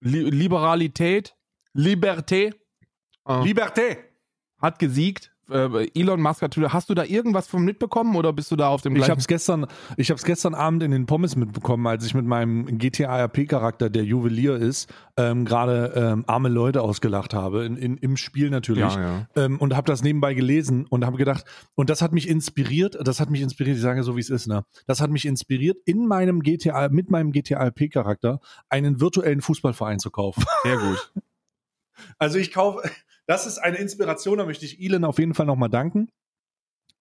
Li Liberalität, Liberté äh, Liberté. hat gesiegt. Äh, Elon Musk hat Twitter. Hast du da irgendwas von mitbekommen oder bist du da auf dem Ich gleichen? habe es gestern, ich habe gestern Abend in den Pommes mitbekommen, als ich mit meinem GTA RP Charakter, der Juwelier ist, ähm, gerade ähm, arme Leute ausgelacht habe in, in, im Spiel natürlich ja, ja. ähm, und habe das nebenbei gelesen und habe gedacht und das hat mich inspiriert, das hat mich inspiriert, ich sage so wie es ist, ne? Das hat mich inspiriert in meinem GTA mit meinem GTA RP Charakter einen virtuellen Fußballverein zu kaufen. Sehr gut. Also ich kaufe, das ist eine Inspiration, da möchte ich Elon auf jeden Fall nochmal danken.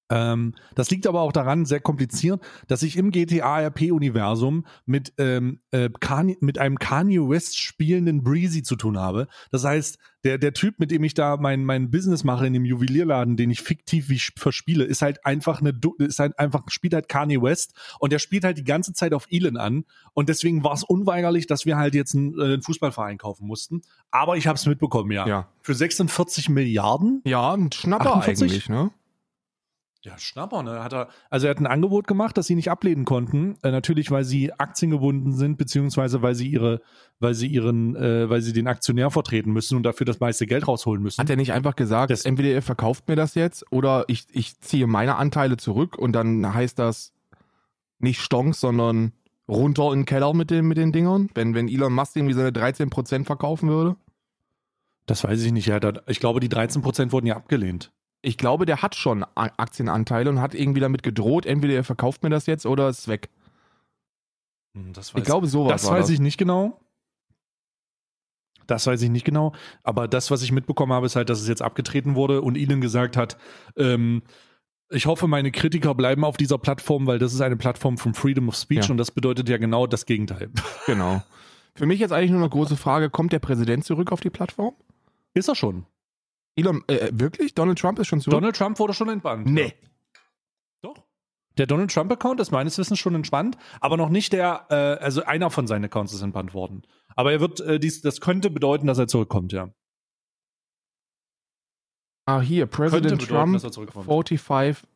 Ähm, das liegt aber auch daran, sehr kompliziert, dass ich im GTA-RP-Universum mit, ähm, äh, Kanye, mit einem Kanye West spielenden Breezy zu tun habe. Das heißt, der, der Typ, mit dem ich da mein, mein Business mache in dem Juwelierladen, den ich fiktiv wie verspiele, ist halt einfach eine, ist halt einfach, spielt halt Kanye West und der spielt halt die ganze Zeit auf Elon an und deswegen war es unweigerlich, dass wir halt jetzt einen, äh, einen Fußballverein kaufen mussten. Aber ich habe es mitbekommen, ja. Ja. Für 46 Milliarden? Ja, ein Schnapper 48? eigentlich, ne? Ja, Schnapper, ne? Hat er, also er hat ein Angebot gemacht, das sie nicht ablehnen konnten. Äh, natürlich, weil sie aktiengebunden sind, beziehungsweise weil sie ihre, weil sie ihren, äh, weil sie den Aktionär vertreten müssen und dafür das meiste Geld rausholen müssen. Hat er nicht einfach gesagt, Das- entweder ihr verkauft mir das jetzt oder ich, ich ziehe meine Anteile zurück und dann heißt das nicht Stonks, sondern runter in den Keller mit den, mit den Dingern? Wenn, wenn Elon Musk irgendwie seine 13% verkaufen würde? das weiß ich nicht. Er hat, ich glaube, die 13% wurden ja abgelehnt. Ich glaube, der hat schon Aktienanteile und hat irgendwie damit gedroht, entweder ihr verkauft mir das jetzt oder es ist weg. Hm, Ich glaube, sowas das war weiß das. ich nicht genau. Das weiß ich nicht genau. Aber das, was ich mitbekommen habe, ist halt, dass es jetzt abgetreten wurde und Ihnen gesagt hat, ähm, ich hoffe, meine Kritiker bleiben auf dieser Plattform, weil das ist eine Plattform von Freedom of Speech Ja. und das bedeutet ja genau das Gegenteil. Genau. Für mich jetzt eigentlich nur eine große Frage, kommt der Präsident zurück auf die Plattform? Ist er schon. Elon, äh, wirklich? Donald Trump ist schon zurück? Donald Trump wurde schon entbannt. Nee. Doch. Der Donald Trump-Account ist meines Wissens schon entspannt, aber noch nicht der, äh, also einer von seinen Accounts ist entbannt worden. Aber er wird, äh, dies, das könnte bedeuten, dass er zurückkommt, ja. Ah, hier, President bedeuten, Trump, dass er zurückkommt. 45.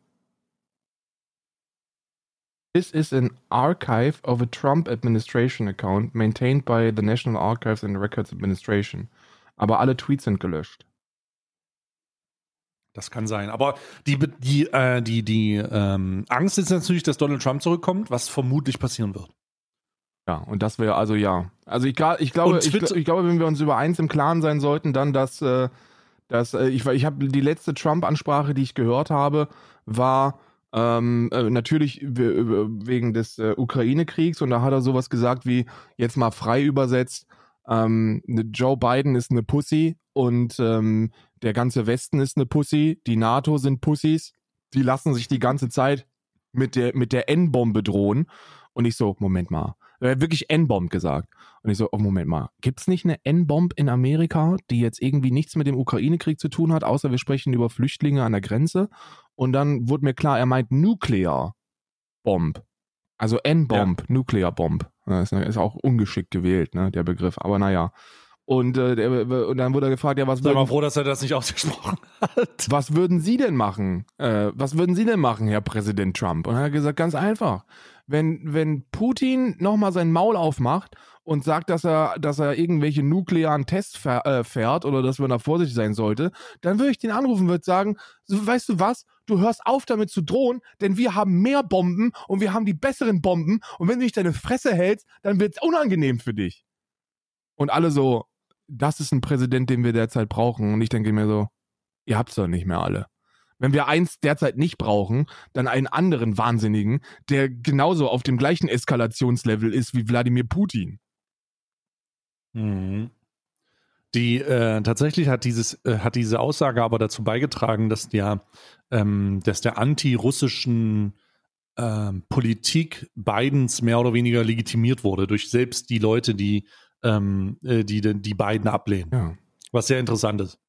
This is an archive of a Trump administration account maintained by the National Archives and Records Administration. Aber alle Tweets sind gelöscht. Das kann sein. Aber die, die, äh, die, die ähm, Angst ist natürlich, dass Donald Trump zurückkommt, was vermutlich passieren wird. Ja, und das wäre also ja. Also ich, ich glaube, ich, ich glaube, wenn wir uns über eins im Klaren sein sollten, dann, dass, äh, dass äh, ich, ich habe die letzte Trump-Ansprache, die ich gehört habe, war ähm, äh, natürlich we- wegen des äh, Ukraine-Kriegs und da hat er sowas gesagt wie jetzt mal frei übersetzt: ähm, Joe Biden ist eine Pussy und ähm, der ganze Westen ist eine Pussy, die NATO sind Pussys, die lassen sich die ganze Zeit mit der mit der N-Bombe drohen. Und ich so, Moment mal. Er hat wirklich N-Bomb gesagt. Und ich so, oh, Moment mal. Gibt's nicht eine N-Bomb in Amerika, die jetzt irgendwie nichts mit dem Ukraine-Krieg zu tun hat, außer wir sprechen über Flüchtlinge an der Grenze? Und dann wurde mir klar, er meint Nuclear Bomb. Also N-Bomb, Nuclear Bomb. Das ist auch ungeschickt gewählt, ne, der Begriff. Aber naja. Und, äh, der, und dann wurde er gefragt, ja, was Sei mal würden, froh, dass er das nicht ausgesprochen hat. was würden Sie denn machen? Äh, was würden Sie denn machen, Herr Präsident Trump? Und er hat gesagt, ganz einfach. Wenn, wenn Putin nochmal sein Maul aufmacht und sagt, dass er, dass er irgendwelche nuklearen Tests fähr, äh, fährt oder dass man da vorsichtig sein sollte, dann würde ich den anrufen und würde sagen, weißt du was, du hörst auf damit zu drohen, denn wir haben mehr Bomben und wir haben die besseren Bomben und wenn du nicht deine Fresse hältst, dann wird es unangenehm für dich. Und alle so, das ist ein Präsident, den wir derzeit brauchen. Und ich denke mir so, ihr habt's doch nicht mehr alle. Wenn wir eins derzeit nicht brauchen, dann einen anderen Wahnsinnigen, der genauso auf dem gleichen Eskalationslevel ist wie Wladimir Putin. Mhm. Die äh, tatsächlich hat dieses äh, hat diese Aussage aber dazu beigetragen, dass der ähm, dass der anti-russischen ähm, Politik Bidens mehr oder weniger legitimiert wurde durch selbst die Leute, die ähm, äh, die die beiden ablehnen. Ja. Was sehr interessant ist.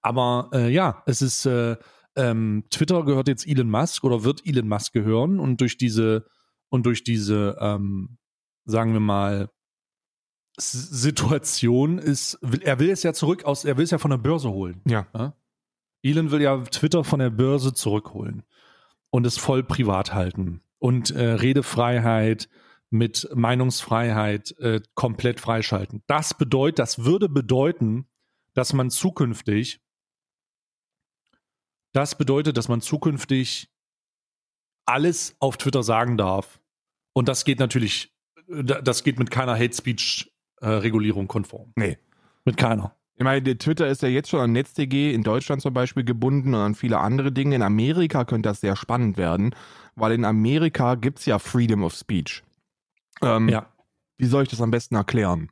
Aber äh, ja, es ist äh, ähm, Twitter gehört jetzt Elon Musk oder wird Elon Musk gehören und durch diese und durch diese ähm, sagen wir mal Situation ist, er will es ja zurück aus, er will es ja von der Börse holen. Ja. ja? Elon will ja Twitter von der Börse zurückholen und es voll privat halten und äh, Redefreiheit mit Meinungsfreiheit äh, komplett freischalten. Das bedeutet, das würde bedeuten, dass man zukünftig, das bedeutet, dass man zukünftig alles auf Twitter sagen darf. Und das geht natürlich, das geht mit keiner Hate Speech äh, Regulierung konform. Nee. Mit keiner. Ich meine, Twitter ist ja jetzt schon an NetzDG in Deutschland zum Beispiel gebunden und an viele andere Dinge. In Amerika könnte das sehr spannend werden, weil in Amerika gibt es ja Freedom of Speech. Ähm, Ja. Wie soll ich das am besten erklären?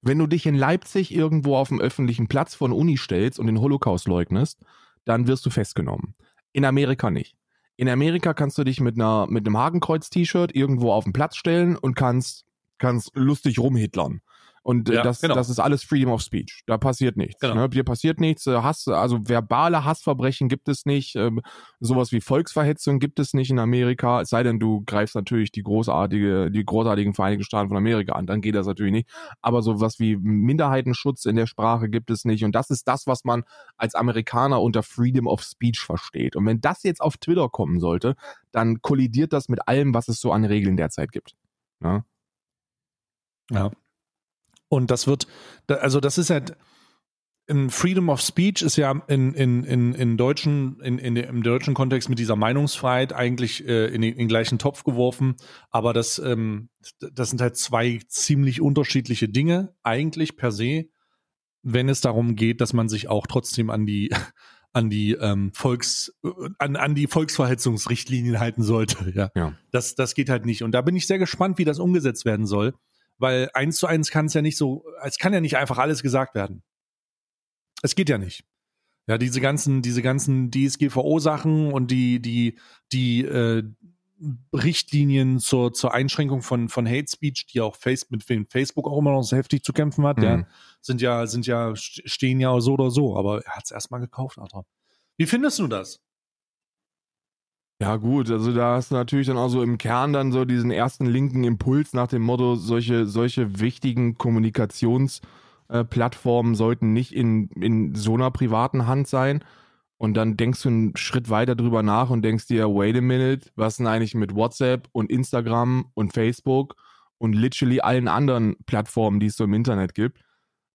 Wenn du dich in Leipzig irgendwo auf dem öffentlichen Platz von Uni stellst und den Holocaust leugnest, dann wirst du festgenommen. In Amerika nicht. In Amerika kannst du dich mit einer mit einem Hakenkreuz-T-Shirt irgendwo auf den Platz stellen und kannst kannst lustig rumhitlern. Und äh, Ja, das, genau. das ist alles Freedom of Speech. Da passiert nichts. Genau. Ne? Dir passiert nichts. Äh, Hass, also verbale Hassverbrechen gibt es nicht. Ähm, sowas wie Volksverhetzung gibt es nicht in Amerika. Es sei denn, du greifst natürlich die großartige, die großartigen Vereinigten Staaten von Amerika an. Dann geht das natürlich nicht. Aber sowas wie Minderheitenschutz in der Sprache gibt es nicht. Und das ist das, was man als Amerikaner unter Freedom of Speech versteht. Und wenn das jetzt auf Twitter kommen sollte, dann kollidiert das mit allem, was es so an Regeln derzeit gibt. Ne? Ja. Und das wird, also das ist halt, in Freedom of Speech ist ja in, in, in, in deutschen, in, in, im deutschen Kontext mit dieser Meinungsfreiheit eigentlich äh, in, den, in den gleichen Topf geworfen. Aber das, ähm, das sind halt zwei ziemlich unterschiedliche Dinge, eigentlich per se, wenn es darum geht, dass man sich auch trotzdem an die, an die ähm, Volks, äh, an, an die Volksverhetzungsrichtlinien halten sollte. Ja. Ja. Das, das geht halt nicht. Und da bin ich sehr gespannt, wie das umgesetzt werden soll weil eins zu eins kann es ja nicht so, es kann ja nicht einfach alles gesagt werden. Es geht ja nicht. Ja, diese ganzen, diese ganzen DSGVO-Sachen und die, die, die äh, Richtlinien zur, zur Einschränkung von, von Hate Speech, die auch Face, mit wem Facebook auch immer noch so heftig zu kämpfen hat, Mhm. ja, sind ja, sind ja, stehen ja so oder so, aber er hat es erstmal gekauft, Alter. Wie findest du das? Ja, gut, also da hast du natürlich dann auch so im Kern dann so diesen ersten linken Impuls nach dem Motto, solche, solche wichtigen Kommunikationsplattformen sollten nicht in, in so einer privaten Hand sein. Und dann denkst du einen Schritt weiter drüber nach und denkst dir, wait a minute, was denn eigentlich mit WhatsApp und Instagram und Facebook und literally allen anderen Plattformen, die es so im Internet gibt?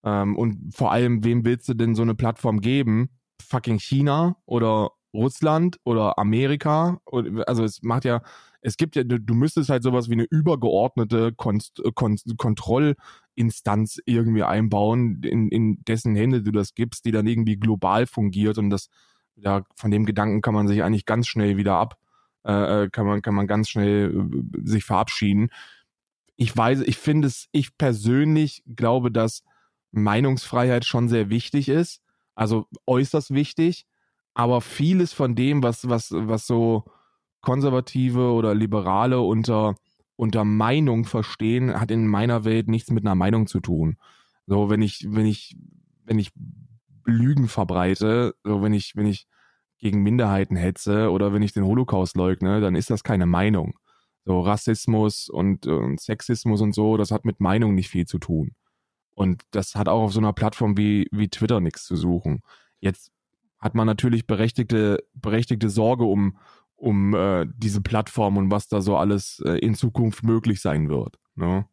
Ähm, und vor allem, wem willst du denn so eine Plattform geben? Fucking China oder Russland oder Amerika. Also es macht ja, es gibt ja, du, müsstest halt sowas wie eine übergeordnete Konst, Kon Kontrollinstanz irgendwie einbauen, in, in dessen Hände du das gibst, die dann irgendwie global fungiert und das, ja, von dem Gedanken kann man sich eigentlich ganz schnell wieder ab, äh, äh, kann man, kann man ganz schnell äh, sich verabschieden. Ich weiß, ich finde es, ich persönlich glaube, dass Meinungsfreiheit schon sehr wichtig ist, also äußerst wichtig aber vieles von dem, was, was, was so Konservative oder Liberale unter, unter Meinung verstehen, hat in meiner Welt nichts mit einer Meinung zu tun. So, wenn ich, wenn ich, wenn ich Lügen verbreite, so wenn ich, wenn ich gegen Minderheiten hetze oder wenn ich den Holocaust leugne, dann ist das keine Meinung. So Rassismus und, und Sexismus und so, das hat mit Meinung nicht viel zu tun. Und das hat auch auf so einer Plattform wie, wie Twitter nichts zu suchen. Jetzt hat man natürlich berechtigte, berechtigte Sorge um, um äh, diese Plattform und was da so alles äh, in Zukunft möglich sein wird. Ne?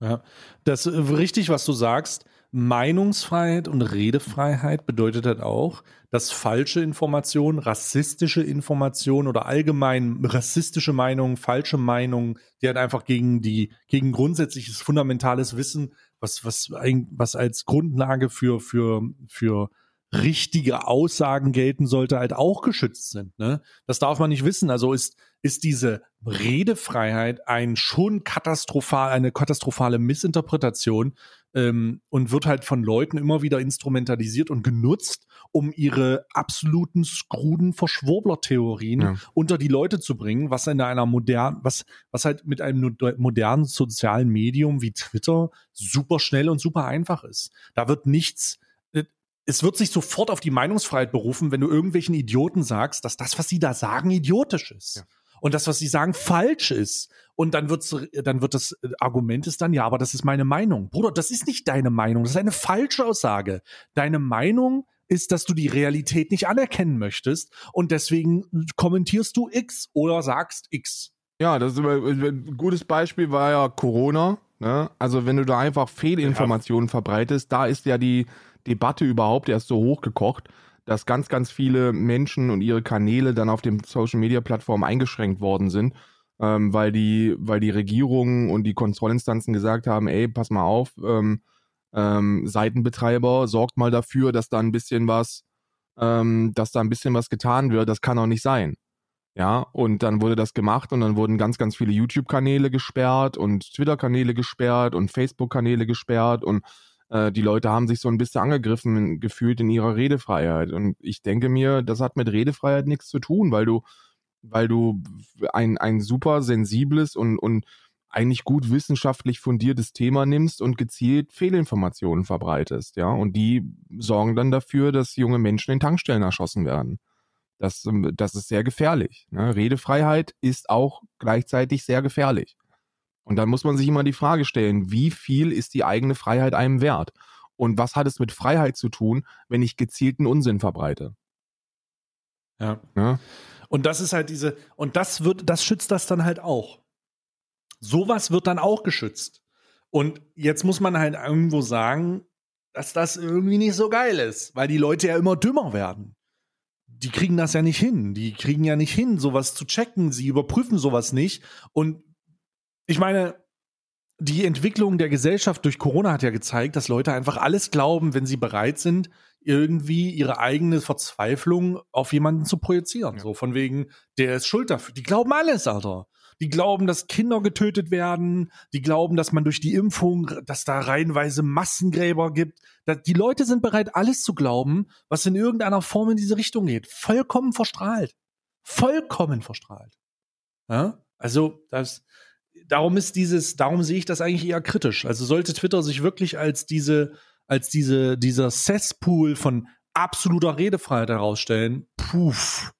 Ja, das ist richtig, was du sagst. Meinungsfreiheit und Redefreiheit bedeutet halt auch, dass falsche Informationen, rassistische Informationen oder allgemein rassistische Meinungen, falsche Meinungen, die halt einfach gegen die, gegen grundsätzliches fundamentales Wissen, was, was, was als Grundlage für, für, für richtige Aussagen gelten sollte, halt auch geschützt sind. Ne? Das darf man nicht wissen. Also ist, ist diese Redefreiheit ein schon katastrophal, eine katastrophale Missinterpretation ähm, und wird halt von Leuten immer wieder instrumentalisiert und genutzt, um ihre absoluten skruden Verschwurbler-Theorien ja. unter die Leute zu bringen, was in einer modernen, was, was halt mit einem modernen sozialen Medium wie Twitter super schnell und super einfach ist. Da wird nichts, es wird sich sofort auf die Meinungsfreiheit berufen, wenn du irgendwelchen Idioten sagst, dass das, was sie da sagen, idiotisch ist. Ja und das, was sie sagen, falsch ist. Und dann wird's, dann wird das Argument ist dann, ja, aber das ist meine Meinung. Bruder, das ist nicht deine Meinung. Das ist eine falsche Aussage. Deine Meinung ist, dass du die Realität nicht anerkennen möchtest und deswegen kommentierst du X oder sagst X. Ja, das ist ein gutes Beispiel war ja Corona. Ne? Also wenn du da einfach Fehlinformationen ja. verbreitest, da ist ja die Debatte überhaupt erst so hochgekocht dass ganz, ganz viele Menschen und ihre Kanäle dann auf den Social Media Plattformen eingeschränkt worden sind, ähm, weil die, weil die Regierungen und die Kontrollinstanzen gesagt haben, ey, pass mal auf, ähm, ähm, Seitenbetreiber, sorgt mal dafür, dass da ein bisschen was, ähm, dass da ein bisschen was getan wird. Das kann auch nicht sein. Ja, und dann wurde das gemacht und dann wurden ganz, ganz viele YouTube-Kanäle gesperrt und Twitter-Kanäle gesperrt und Facebook-Kanäle gesperrt und äh, die Leute haben sich so ein bisschen angegriffen gefühlt in ihrer Redefreiheit. Und ich denke mir, das hat mit Redefreiheit nichts zu tun, weil du, weil du ein, ein super sensibles und, und eigentlich gut wissenschaftlich fundiertes Thema nimmst und gezielt Fehlinformationen verbreitest, ja. Und die sorgen dann dafür, dass junge Menschen in Tankstellen erschossen werden. Das, das ist sehr gefährlich. Ne? Redefreiheit ist auch gleichzeitig sehr gefährlich. Und dann muss man sich immer die Frage stellen, wie viel ist die eigene Freiheit einem wert? Und was hat es mit Freiheit zu tun, wenn ich gezielten Unsinn verbreite? Ja. ja. Und das ist halt diese, und das wird, das schützt das dann halt auch. Sowas wird dann auch geschützt. Und jetzt muss man halt irgendwo sagen, dass das irgendwie nicht so geil ist, weil die Leute ja immer dümmer werden. Die kriegen das ja nicht hin. Die kriegen ja nicht hin, sowas zu checken. Sie überprüfen sowas nicht. Und ich meine, die Entwicklung der Gesellschaft durch Corona hat ja gezeigt, dass Leute einfach alles glauben, wenn sie bereit sind, irgendwie ihre eigene Verzweiflung auf jemanden zu projizieren. Ja. So von wegen, der ist schuld dafür. Die glauben alles, Alter. Die glauben, dass Kinder getötet werden. Die glauben, dass man durch die Impfung, dass da reihenweise Massengräber gibt. Die Leute sind bereit, alles zu glauben, was in irgendeiner Form in diese Richtung geht. Vollkommen verstrahlt. Vollkommen verstrahlt. Ja? Also, das, darum ist dieses, darum sehe ich das eigentlich eher kritisch. Also sollte Twitter sich wirklich als diese, als diese, dieser Cesspool von absoluter Redefreiheit herausstellen, puff.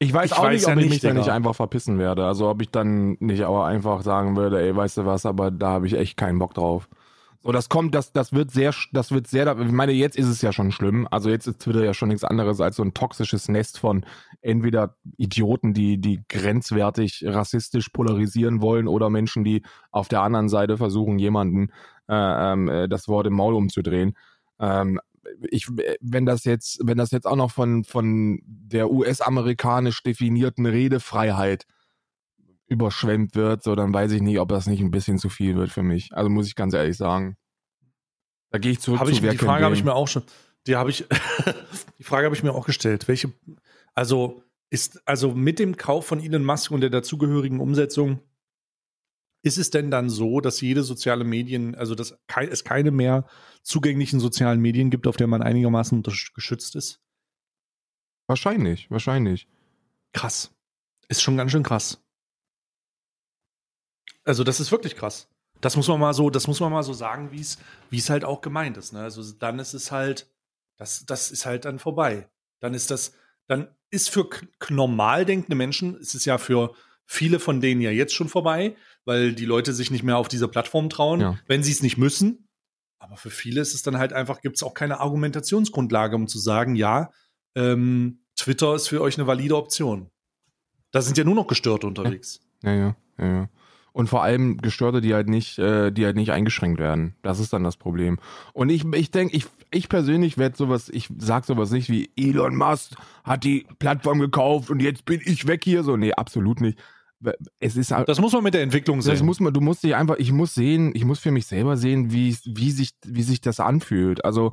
Ich weiß ich auch weiß nicht, ob ja ich mich da nicht einfach verpissen werde. Also ob ich dann nicht aber einfach sagen würde, ey, weißt du was, aber da habe ich echt keinen Bock drauf. So, das kommt, das, das wird sehr, das wird sehr, ich meine, jetzt ist es ja schon schlimm. Also jetzt ist Twitter ja schon nichts anderes als so ein toxisches Nest von entweder Idioten, die, die grenzwertig rassistisch polarisieren wollen oder Menschen, die auf der anderen Seite versuchen, jemanden äh, ähm, äh, das Wort im Maul umzudrehen. Ähm, ich, wenn das jetzt, wenn das jetzt auch noch von, von der US-amerikanisch definierten Redefreiheit überschwemmt wird, so dann weiß ich nicht, ob das nicht ein bisschen zu viel wird für mich. Also muss ich ganz ehrlich sagen. Da gehe ich zurück hab zu ich, Die Frage habe ich mir auch schon, die habe ich, die Frage habe ich mir auch gestellt. Welche, also ist, also mit dem Kauf von Elon Musk und der dazugehörigen Umsetzung, ist es denn dann so, dass jede soziale Medien, also dass es keine mehr zugänglichen sozialen Medien gibt, auf der man einigermaßen geschützt ist? Wahrscheinlich, wahrscheinlich. Krass. Ist schon ganz schön krass. Also das ist wirklich krass. Das muss man mal so, das muss man mal so sagen, wie es, wie es halt auch gemeint ist. Ne? Also dann ist es halt, das, das ist halt dann vorbei. Dann ist das, dann ist für normal denkende Menschen, ist es ja für viele von denen ja jetzt schon vorbei, weil die Leute sich nicht mehr auf dieser Plattform trauen, ja. wenn sie es nicht müssen. Aber für viele ist es dann halt einfach, gibt es auch keine Argumentationsgrundlage, um zu sagen, ja, ähm, Twitter ist für euch eine valide Option. Da sind ja nur noch Gestörte unterwegs. Ja, ja, ja, ja. Und vor allem Gestörte, die halt nicht, äh, die halt nicht eingeschränkt werden. Das ist dann das Problem. Und ich, ich denke, ich, ich persönlich werde sowas, ich sag sowas nicht wie Elon Musk hat die Plattform gekauft und jetzt bin ich weg hier. So, nee, absolut nicht. Es ist halt Das muss man mit der Entwicklung sehen. das muss man, du musst dich einfach, ich muss sehen, ich muss für mich selber sehen, wie, wie sich, wie sich das anfühlt. Also,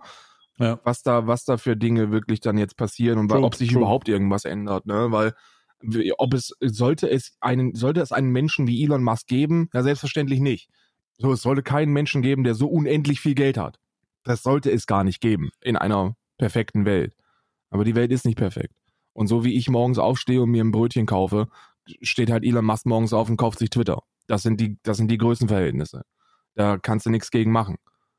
Ja. was da, was da für Dinge wirklich dann jetzt passieren und True, ob sich true. überhaupt irgendwas ändert, ne? Weil, ob es, sollte es einen, sollte es einen Menschen wie Elon Musk geben? Ja, selbstverständlich nicht. So, es sollte keinen Menschen geben, der so unendlich viel Geld hat. Das sollte es gar nicht geben in einer perfekten Welt. Aber die Welt ist nicht perfekt. Und so wie ich morgens aufstehe und mir ein Brötchen kaufe, steht halt Elon Musk morgens auf und kauft sich Twitter. Das sind die, das sind die Größenverhältnisse. Da kannst du nichts gegen machen.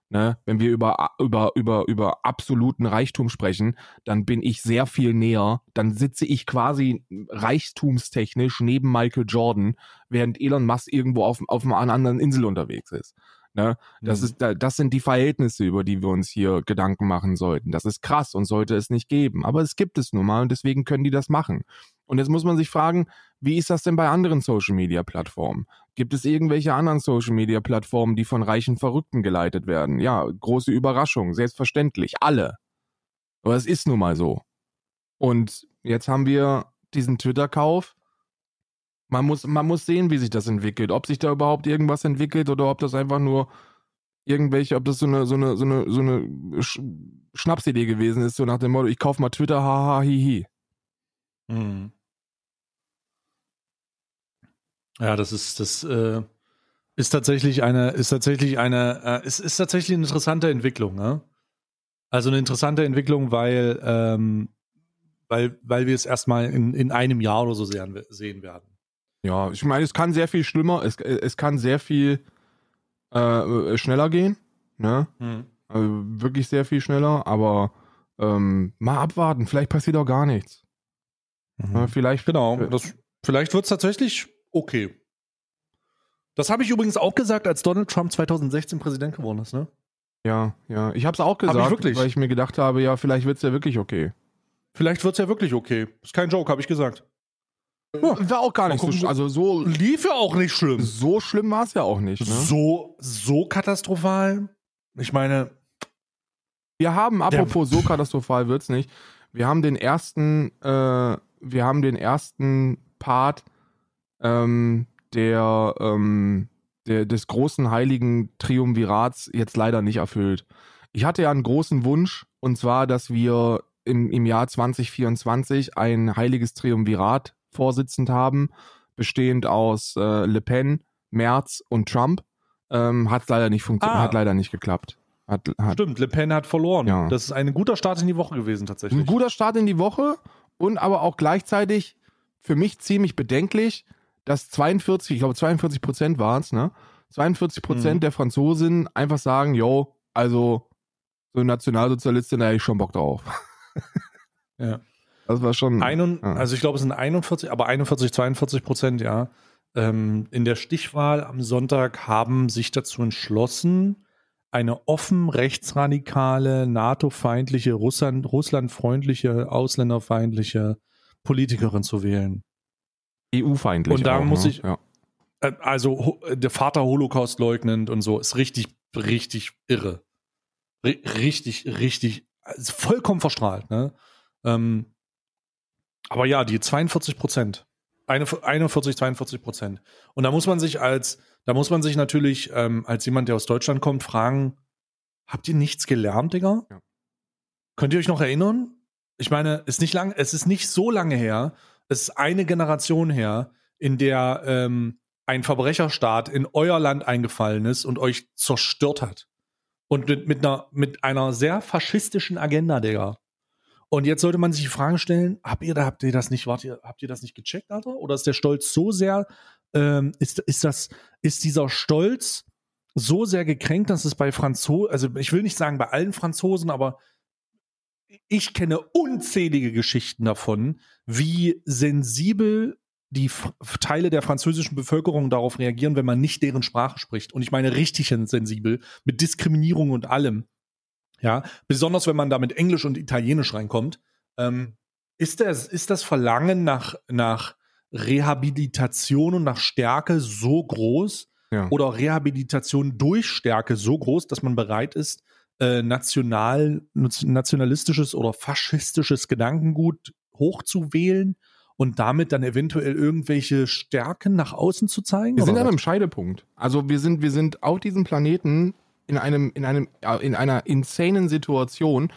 Ne? Wenn wir über, über, über, über absoluten Reichtum sprechen, dann bin ich sehr viel näher. Dann sitze ich quasi reichtumstechnisch neben Michael Jordan, während Elon Musk irgendwo auf, auf einer anderen Insel unterwegs ist. Ne? Das, Mhm. ist, da- das sind die Verhältnisse, über die wir uns hier Gedanken machen sollten. Das ist krass und sollte es nicht geben. Aber es gibt es nun mal und deswegen können die das machen. Und jetzt muss man sich fragen, wie ist das denn bei anderen Social-Media-Plattformen? Gibt es irgendwelche anderen Social-Media-Plattformen, die von reichen Verrückten geleitet werden? Ja, große Überraschung, selbstverständlich, alle. Aber es ist nun mal so. Und jetzt haben wir diesen Twitter-Kauf. Man muss, man muss sehen, wie sich das entwickelt. Ob sich da überhaupt irgendwas entwickelt oder ob das einfach nur irgendwelche, ob das so eine, so eine, so eine, so eine Sch Schnapsidee gewesen ist, so nach dem Motto, ich kauf mal Twitter, haha, hihi. Mhm. Ja, das ist, das äh, ist tatsächlich eine, ist tatsächlich eine, äh, ist, ist tatsächlich eine interessante Entwicklung, ne? Also eine interessante Entwicklung, weil, ähm, weil, weil wir es erstmal in, in einem Jahr oder so sehen, sehen werden. Ja, ich meine, es kann sehr viel schlimmer, es, es kann sehr viel äh, schneller gehen, ne? Also wirklich sehr viel schneller, aber ähm, mal abwarten, vielleicht passiert auch gar nichts. Ne? Vielleicht, Genau, das, vielleicht wird es tatsächlich okay. Das habe ich übrigens auch gesagt, als Donald Trump 2016 Präsident geworden ist, ne? ja, ja. Ich habe es auch ich gesagt, wirklich? weil ich mir gedacht habe, ja, vielleicht wird es ja wirklich okay. Vielleicht wird es ja wirklich okay. Ist kein Joke, habe ich gesagt. Ja. War auch gar nicht Mal so, gucken, sch- also so, Lief ja auch nicht schlimm. so schlimm war es ja auch nicht. Ne? So, so katastrophal. Ich meine, Wir haben, apropos so katastrophal wird's nicht, wir haben den ersten, äh, wir haben den ersten Part ähm, der, ähm, der, des großen heiligen Triumvirats jetzt leider nicht erfüllt. Ich hatte ja einen großen Wunsch, und zwar, dass wir im, im Jahr 2024 ein heiliges Triumvirat vorsitzend haben, bestehend aus äh, Le Pen, Merz und Trump. Ähm, hat leider nicht funktioniert, Ah. hat leider nicht geklappt. Hat, hat stimmt, Le Pen hat verloren. Ja. Das ist ein guter Start in die Woche gewesen, tatsächlich. ein guter Start in die Woche und aber auch gleichzeitig für mich ziemlich bedenklich, dass 42, ich glaube 42 Prozent waren es, ne? 42 Prozent Mhm. der Franzosen einfach sagen, yo, also so Nationalsozialistin, da hätte ich schon Bock drauf. Ja. Das war schon. Einund, Ja. Also ich glaube, es sind 41, aber 41, 42 Prozent, ja. Ähm, in der Stichwahl am Sonntag haben sich dazu entschlossen, eine offen rechtsradikale, NATO-feindliche, Russland, russlandfreundliche, ausländerfeindliche Politikerin zu wählen. EU-feindlich. Und da auch, muss ne? ich- Ja. Äh, Also der Vater Holocaust leugnend und so ist richtig, richtig irre. Ri- Richtig, richtig, also vollkommen verstrahlt. Ne? Ähm, aber ja, die 42 Prozent. 41, 42 Prozent. Und da muss man sich als, da muss man sich natürlich ähm, als jemand, der aus Deutschland kommt, fragen, habt ihr nichts gelernt, Digga? Ja. Könnt ihr euch noch erinnern? Ich meine, ist nicht lang, es ist nicht so lange her, es ist eine Generation her, in der ähm, ein Verbrecherstaat in euer Land eingefallen ist und euch zerstört hat. Und mit, mit, einer, mit einer sehr faschistischen Agenda, Digga. Und jetzt sollte man sich die Frage stellen, habt ihr, habt ihr das nicht, wart ihr, habt ihr das nicht gecheckt, Alter? Oder ist der Stolz so sehr, ähm, ist, ist das, ist dieser Stolz so sehr gekränkt, dass es bei Franzosen, also ich will nicht sagen bei allen Franzosen, aber ich kenne unzählige Geschichten davon, wie sensibel die F Teile der französischen Bevölkerung darauf reagieren, wenn man nicht deren Sprache spricht. Und ich meine richtig sensibel, mit Diskriminierung und allem. Ja, besonders wenn man da mit Englisch und Italienisch reinkommt. Ähm, ist, das, ist das Verlangen nach, nach Rehabilitation und nach Stärke so groß Ja. oder Rehabilitation durch Stärke so groß, dass man bereit ist, äh, national, nationalistisches oder faschistisches Gedankengut hochzuwählen und damit dann eventuell irgendwelche Stärken nach außen zu zeigen? Wir sind oder an was? einem Scheidepunkt. Also wir sind, wir sind auf diesem Planeten in einem, in einem, äh, in einer insanen Situation,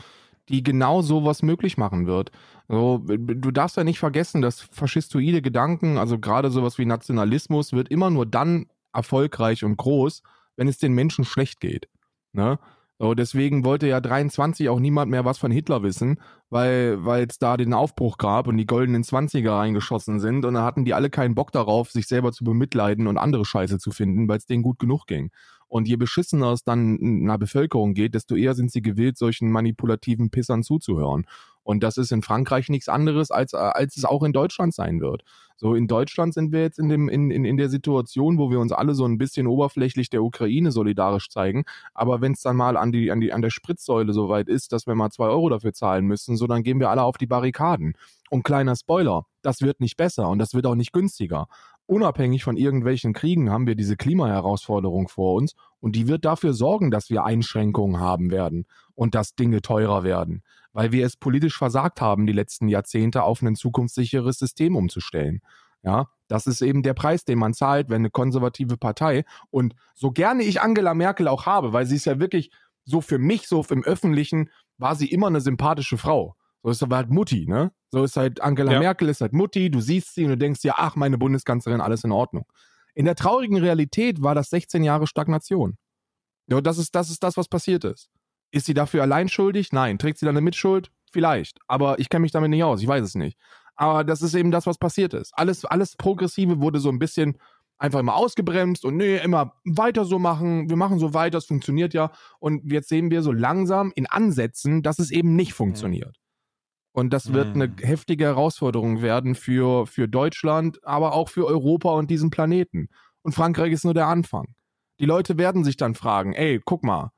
die genau sowas möglich machen wird. So, du darfst ja nicht vergessen, dass faschistoide Gedanken, also gerade sowas wie Nationalismus, wird immer nur dann erfolgreich und groß, wenn es den Menschen schlecht geht. Ne? So, deswegen wollte ja 23 auch niemand mehr was von Hitler wissen, weil weil es da den Aufbruch gab und die goldenen 20er reingeschossen sind und da hatten die alle keinen Bock darauf, sich selber zu bemitleiden und andere Scheiße zu finden, weil es denen gut genug ging. Und je beschissener es dann in einer Bevölkerung geht, desto eher sind sie gewillt, solchen manipulativen Pissern zuzuhören. Und das ist in Frankreich nichts anderes, als, als es auch in Deutschland sein wird. So, in Deutschland sind wir jetzt in, dem, in, in, in der Situation, wo wir uns alle so ein bisschen oberflächlich der Ukraine solidarisch zeigen. Aber wenn es dann mal an, die, an, die, an der Spritzsäule soweit ist, dass wir mal zwei Euro dafür zahlen müssen, so dann gehen wir alle auf die Barrikaden. Und kleiner Spoiler, das wird nicht besser und das wird auch nicht günstiger. Unabhängig von irgendwelchen Kriegen haben wir diese Klimaherausforderung vor uns und die wird dafür sorgen, dass wir Einschränkungen haben werden und dass Dinge teurer werden, weil wir es politisch versagt haben, die letzten Jahrzehnte auf ein zukunftssicheres System umzustellen. Ja, das ist eben der Preis, den man zahlt, wenn eine konservative Partei und so gerne ich Angela Merkel auch habe, weil sie ist ja wirklich so für mich, so im Öffentlichen, war sie immer eine sympathische Frau. So ist aber halt Mutti, ne? So ist halt Angela Ja. Merkel ist halt Mutti, du siehst sie und du denkst dir, ach, meine Bundeskanzlerin, alles in Ordnung. In der traurigen Realität war das 16 Jahre Stagnation. Ja, das ist, das ist das, was passiert ist. Ist sie dafür allein schuldig? Nein. Trägt sie dann eine Mitschuld? Vielleicht. Aber ich kenne mich damit nicht aus, ich weiß es nicht. Aber das ist eben das, was passiert ist. Alles, alles Progressive wurde so ein bisschen einfach immer ausgebremst und nee, immer weiter so machen, wir machen so weiter, es funktioniert ja. Und jetzt sehen wir so langsam in Ansätzen, dass es eben nicht funktioniert. Und das wird eine Mhm. heftige Herausforderung werden für, für Deutschland, aber auch für Europa und diesen Planeten. Und Frankreich ist nur der Anfang. Die Leute werden sich dann fragen, ey, guck mal,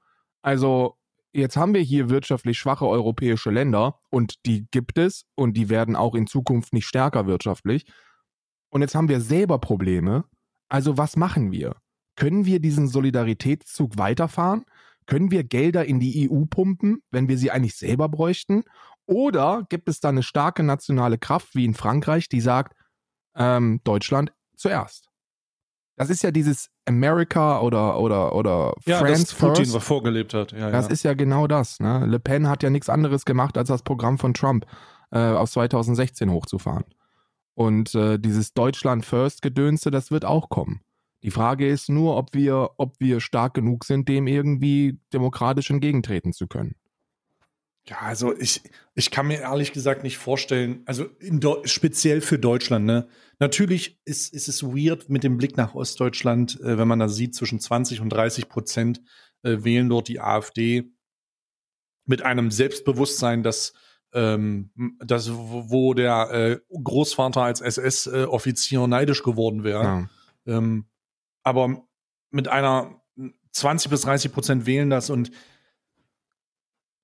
also jetzt haben wir hier wirtschaftlich schwache europäische Länder und die gibt es und die werden auch in Zukunft nicht stärker wirtschaftlich. Und jetzt haben wir selber Probleme. Also was machen wir? Können wir diesen Solidaritätszug weiterfahren? Können wir Gelder in die EU pumpen, wenn wir sie eigentlich selber bräuchten? Oder gibt es da eine starke nationale Kraft wie in Frankreich, die sagt, ähm, Deutschland zuerst? Das ist ja dieses America oder, oder, oder Ja, France das Putin First. was vorgelebt hat. Ja, Das ja. ist ja genau das. Ne? Le Pen hat ja nichts anderes gemacht, als das Programm von Trump äh, aus 2016 hochzufahren. Und äh, dieses Deutschland First Gedönste, das wird auch kommen. Die Frage ist nur, ob wir, ob wir stark genug sind, dem irgendwie demokratisch entgegentreten zu können. Ja, also ich, ich kann mir ehrlich gesagt nicht vorstellen, also in speziell für Deutschland, ne? Natürlich ist, ist es weird mit dem Blick nach Ostdeutschland, äh, wenn man da sieht, zwischen 20 und 30 Prozent äh, wählen dort die AfD mit einem Selbstbewusstsein, dass ähm, das, wo der äh, Großvater als SS-Offizier neidisch geworden wäre. Ja. Ähm, aber mit einer 20 bis 30 Prozent wählen das und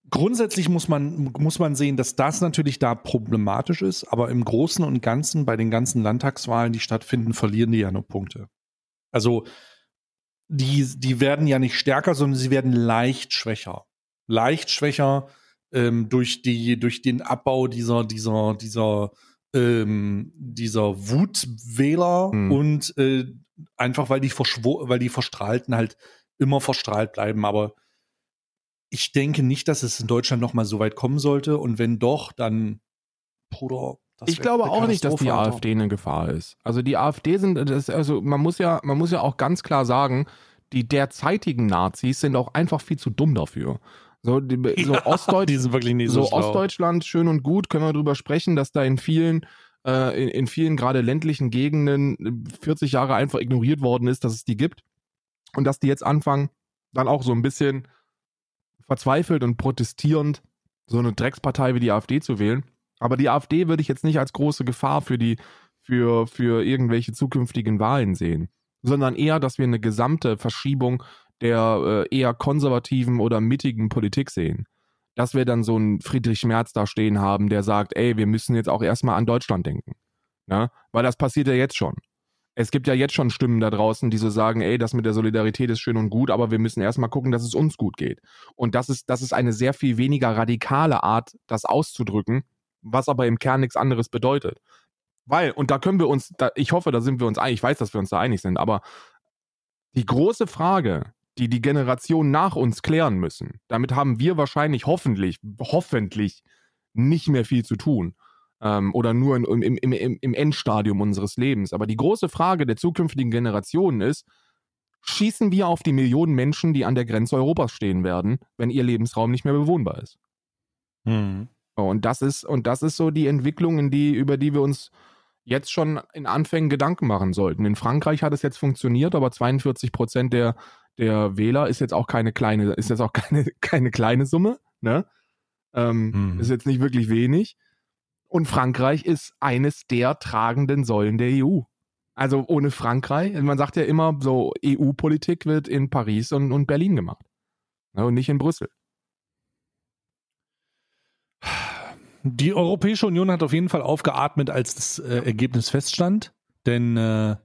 grundsätzlich muss man, muss man sehen, dass das natürlich da problematisch ist, aber im Großen und Ganzen bei den ganzen Landtagswahlen, die stattfinden, verlieren die ja nur Punkte. Also die, die werden ja nicht stärker, sondern sie werden leicht schwächer. Leicht schwächer ähm, durch, die, durch den Abbau dieser, dieser, dieser, ähm, dieser Wutwähler Hm. und äh, einfach weil die, weil die Verstrahlten halt immer verstrahlt bleiben. Aber ich denke nicht, dass es in Deutschland noch mal so weit kommen sollte. Und wenn doch, dann, Bruder, das Ich glaube auch nicht, dass die Alter. AfD eine Gefahr ist. Also die AfD sind, das, also man muss ja, man muss ja auch ganz klar sagen, die derzeitigen Nazis sind auch einfach viel zu dumm dafür. So, die, so Ja, Ostdeutsch, die sind wirklich nicht so, so. Ostdeutschland schön und gut, können wir drüber sprechen, dass da in vielen, äh, in, in vielen gerade ländlichen Gegenden äh, 40 Jahre einfach ignoriert worden ist, dass es die gibt. Und dass die jetzt anfangen, dann auch so ein bisschen verzweifelt und protestierend so eine Dreckspartei wie die AfD zu wählen. Aber die AfD würde ich jetzt nicht als große Gefahr für die, für, für irgendwelche zukünftigen Wahlen sehen, sondern eher, dass wir eine gesamte Verschiebung der äh, eher konservativen oder mittigen Politik sehen. Dass wir dann so einen Friedrich Merz da stehen haben, der sagt, ey, wir müssen jetzt auch erstmal an Deutschland denken. Ne? Weil das passiert ja jetzt schon. Es gibt ja jetzt schon Stimmen da draußen, die so sagen, ey, das mit der Solidarität ist schön und gut, aber wir müssen erstmal gucken, dass es uns gut geht. Und das ist, das ist eine sehr viel weniger radikale Art, das auszudrücken, was aber im Kern nichts anderes bedeutet. Weil, und da können wir uns, da, ich hoffe, da sind wir uns einig, ich weiß, dass wir uns da einig sind, aber die große Frage, die die Generation nach uns klären müssen, damit haben wir wahrscheinlich hoffentlich, hoffentlich nicht mehr viel zu tun ähm, oder nur in, im, im, im, im Endstadium unseres Lebens. Aber die große Frage der zukünftigen Generationen ist, schießen wir auf die Millionen Menschen, die an der Grenze Europas stehen werden, wenn ihr Lebensraum nicht mehr bewohnbar ist? Mhm. Und das ist, und das ist so die Entwicklung, in die, über die wir uns jetzt schon in Anfängen Gedanken machen sollten. In Frankreich hat es jetzt funktioniert, aber 42 Prozent der, der Wähler ist jetzt auch keine kleine, ist jetzt auch keine, keine kleine Summe, ne? Ähm, Mhm. Ist jetzt nicht wirklich wenig. Und Frankreich ist eines der tragenden Säulen der EU. Also ohne Frankreich, man sagt ja immer, so EU-Politik wird in Paris und, und Berlin gemacht. Ne, und nicht in Brüssel. Die Europäische Union hat auf jeden Fall aufgeatmet, als das äh, Ergebnis feststand, denn äh,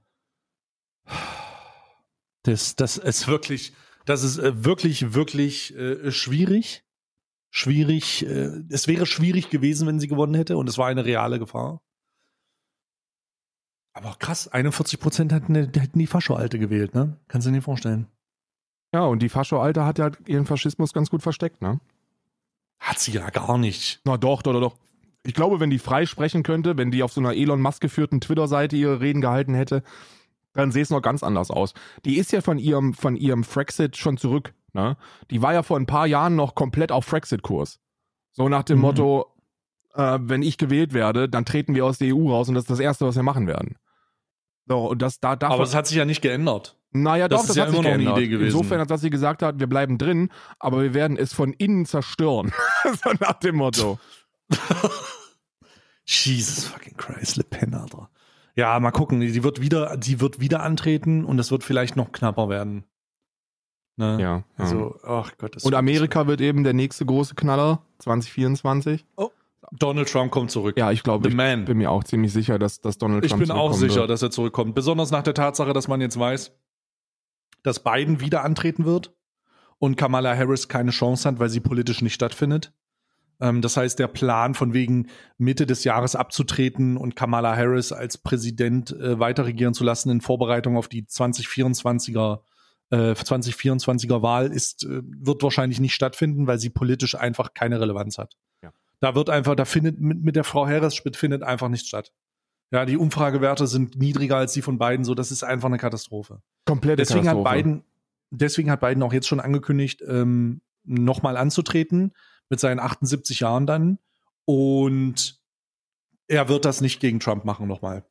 das, das ist wirklich, das ist äh, wirklich, wirklich äh, schwierig. Schwierig. Äh, es wäre schwierig gewesen, wenn sie gewonnen hätte, und es war eine reale Gefahr. Aber krass, 41 Prozent hätten, hätten die Fascho-Alte gewählt, ne? Kannst du dir nicht vorstellen. Ja, und die Fascho-Alte hat ja ihren Faschismus ganz gut versteckt, ne? Hat sie ja gar nicht. Na doch, doch, doch, doch. Ich glaube, wenn die frei sprechen könnte, wenn die auf so einer Elon Musk geführten Twitter-Seite ihre Reden gehalten hätte, dann sähe es noch ganz anders aus. Die ist ja von ihrem, von ihrem Frexit schon zurück. Ne? Die war ja vor ein paar Jahren noch komplett auf Frexit-Kurs. So nach dem Mhm. Motto, äh, wenn ich gewählt werde, dann treten wir aus der EU raus und das ist das Erste, was wir machen werden. So, und das da davon, Aber es hat sich ja nicht geändert. naja, das doch, ist das ja hat sich immer noch eine geändert. Idee gewesen. Insofern, als dass sie gesagt hat, wir bleiben drin, aber wir werden es von innen zerstören. so nach dem Motto. Jesus fucking Christ, Le Pen, Alter. Ja, mal gucken. Die wird wieder, die wird wieder antreten und es wird vielleicht noch knapper werden. Ne? Ja. Also, ach Gott. das Und Amerika wird eben der nächste große Knaller 2024. Donald Trump kommt zurück. Ja, ich glaube, The ich Man. bin mir auch ziemlich sicher, dass, dass Donald Ich Trump bin auch sicher, wird. dass er zurückkommt. Besonders nach der Tatsache, dass man jetzt weiß, dass Biden wieder antreten wird und Kamala Harris keine Chance hat, weil sie politisch nicht stattfindet. Ähm, das heißt, der Plan von wegen Mitte des Jahres abzutreten und Kamala Harris als Präsident äh, weiter regieren zu lassen in Vorbereitung auf die 2024er äh, 2024er Wahl ist, äh, wird wahrscheinlich nicht stattfinden, weil sie politisch einfach keine Relevanz hat. Ja. Da wird einfach, da findet mit, mit der Frau Harris findet einfach nichts statt. Ja, die Umfragewerte sind niedriger als die von beiden, so das ist einfach eine Katastrophe. Komplette Deswegen hat Katastrophe. Biden, deswegen hat Biden auch jetzt schon angekündigt, ähm, nochmal anzutreten mit seinen 78 Jahren dann. Und er wird das nicht gegen Trump machen nochmal.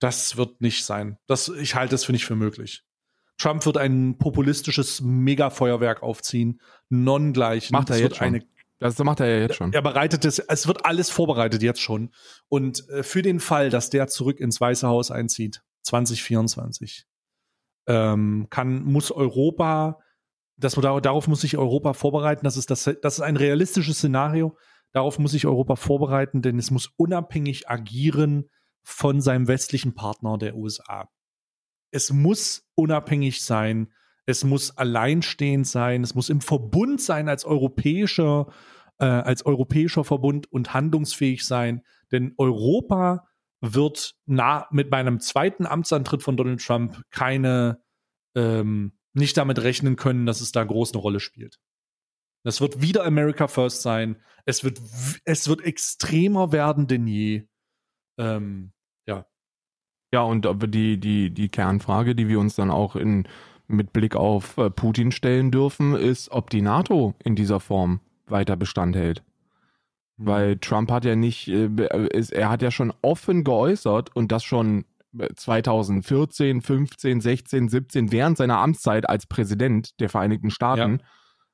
Das wird nicht sein. Das, ich halte es für nicht für möglich. Trump wird ein populistisches Megafeuerwerk aufziehen, non-gleichen. Macht er Es jetzt schon. eine Das macht er ja jetzt schon. er bereitet es, es wird alles vorbereitet jetzt schon. Und äh, für den Fall, dass der zurück ins Weiße Haus einzieht, 2024, ähm, kann, muss Europa, das, darauf muss sich Europa vorbereiten. Das ist, das, das ist ein realistisches Szenario. Darauf muss sich Europa vorbereiten, denn es muss unabhängig agieren von seinem westlichen Partner der USA. Es muss unabhängig sein. Es muss alleinstehend sein. Es muss im Verbund sein als europäischer, äh, als europäischer Verbund und handlungsfähig sein. Denn Europa wird na, mit meinem zweiten Amtsantritt von Donald Trump keine, ähm, nicht damit rechnen können, dass es da groß eine Rolle spielt. Das wird wieder America First sein. Es wird, es wird extremer werden denn je. Ähm, ja. Ja, und die, die, die Kernfrage, die wir uns dann auch in, mit Blick auf äh, Putin stellen dürfen, ist, ob die NATO in dieser Form weiter Bestand hält. Weil Trump hat ja nicht, äh, ist, er hat ja schon offen geäußert und das schon äh, 2014, 15, 16, 17, während seiner Amtszeit als Präsident der Vereinigten Staaten,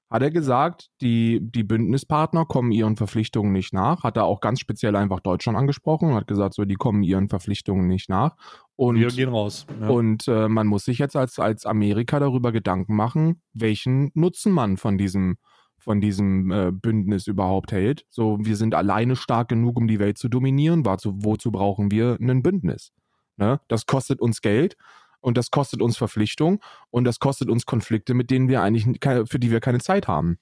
hat er gesagt, die, die Bündnispartner kommen ihren Verpflichtungen nicht nach. Hat er auch ganz speziell einfach Deutschland angesprochen und hat gesagt, so, die kommen ihren Verpflichtungen nicht nach. Und wir gehen raus. Ja. und äh, man muss sich jetzt als, als Amerika darüber Gedanken machen, welchen Nutzen man von diesem, von diesem äh, Bündnis überhaupt hält. So, wir sind alleine stark genug, um die Welt zu dominieren. Wozu, wozu brauchen wir ein Bündnis? Ne? Das kostet uns Geld und das kostet uns Verpflichtung und das kostet uns Konflikte, mit denen wir eigentlich für die wir keine Zeit haben.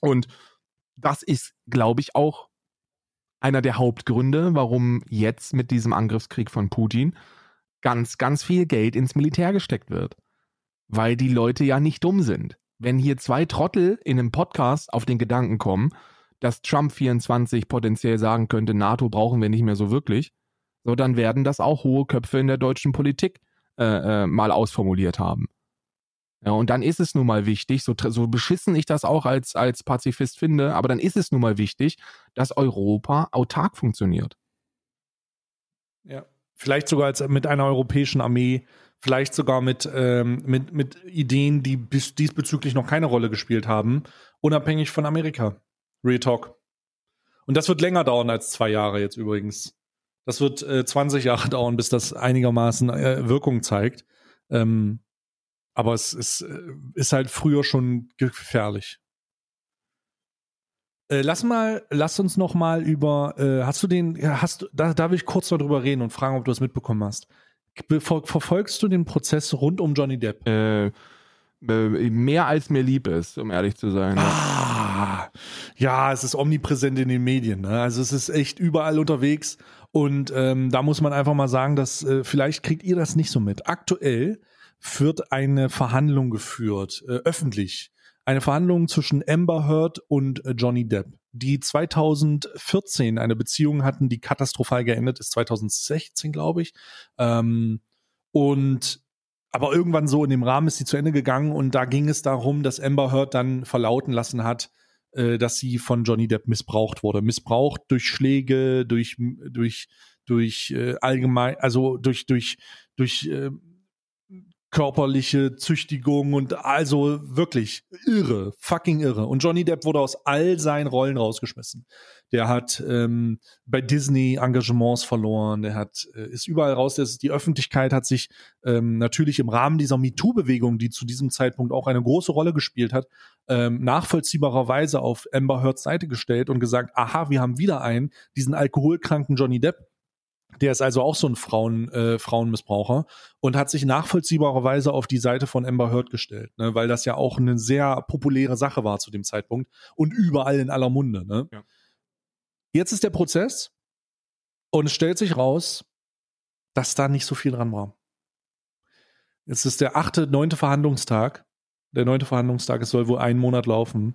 Und das ist, glaube ich, auch einer der Hauptgründe, warum jetzt mit diesem Angriffskrieg von Putin ganz, ganz viel Geld ins Militär gesteckt wird. Weil die Leute ja nicht dumm sind wenn hier zwei Trottel in einem Podcast auf den Gedanken kommen, dass Trump 24 potenziell sagen könnte, NATO brauchen wir nicht mehr so wirklich, so dann werden das auch hohe Köpfe in der deutschen Politik äh, äh, mal ausformuliert haben. Ja, und dann ist es nun mal wichtig, so, so beschissen ich das auch als, als Pazifist finde, aber dann ist es nun mal wichtig, dass Europa autark funktioniert. Ja, vielleicht sogar als mit einer europäischen Armee vielleicht sogar mit, ähm, mit, mit Ideen, die bis diesbezüglich noch keine Rolle gespielt haben, unabhängig von Amerika. Real Talk. Und das wird länger dauern als zwei Jahre jetzt übrigens. Das wird äh, 20 Jahre dauern, bis das einigermaßen äh, Wirkung zeigt. Ähm, aber es ist, äh, ist halt früher schon gefährlich. Äh, lass mal, lass uns noch mal über, äh, hast du den, hast du, da, da will ich kurz noch drüber reden und fragen, ob du das mitbekommen hast. Ver verfolgst du den Prozess rund um Johnny Depp? Äh, mehr als mir lieb ist, um ehrlich zu sein. Ah, ja, es ist omnipräsent in den Medien. Ne? Also es ist echt überall unterwegs. Und ähm, da muss man einfach mal sagen, dass äh, vielleicht kriegt ihr das nicht so mit. Aktuell wird eine Verhandlung geführt, äh, öffentlich. Eine Verhandlung zwischen Amber Heard und äh, Johnny Depp die 2014 eine Beziehung hatten, die katastrophal geendet ist, 2016, glaube ich. Ähm, und aber irgendwann so in dem Rahmen ist sie zu Ende gegangen und da ging es darum, dass Amber Heard dann verlauten lassen hat, äh, dass sie von Johnny Depp missbraucht wurde. Missbraucht durch Schläge, durch, durch, durch äh, allgemein, also durch, durch, durch äh, körperliche Züchtigung und also wirklich irre, fucking irre. Und Johnny Depp wurde aus all seinen Rollen rausgeschmissen. Der hat ähm, bei Disney Engagements verloren, der hat äh, ist überall raus. Das, die Öffentlichkeit hat sich ähm, natürlich im Rahmen dieser MeToo-Bewegung, die zu diesem Zeitpunkt auch eine große Rolle gespielt hat, ähm, nachvollziehbarerweise auf Amber Heards Seite gestellt und gesagt: Aha, wir haben wieder einen, diesen alkoholkranken Johnny Depp der ist also auch so ein Frauen, äh, Frauenmissbraucher und hat sich nachvollziehbarerweise auf die Seite von Amber Heard gestellt, ne, weil das ja auch eine sehr populäre Sache war zu dem Zeitpunkt und überall in aller Munde. Ne? Ja. Jetzt ist der Prozess und es stellt sich raus, dass da nicht so viel dran war. Jetzt ist der achte, neunte Verhandlungstag. Der neunte Verhandlungstag, es soll wohl einen Monat laufen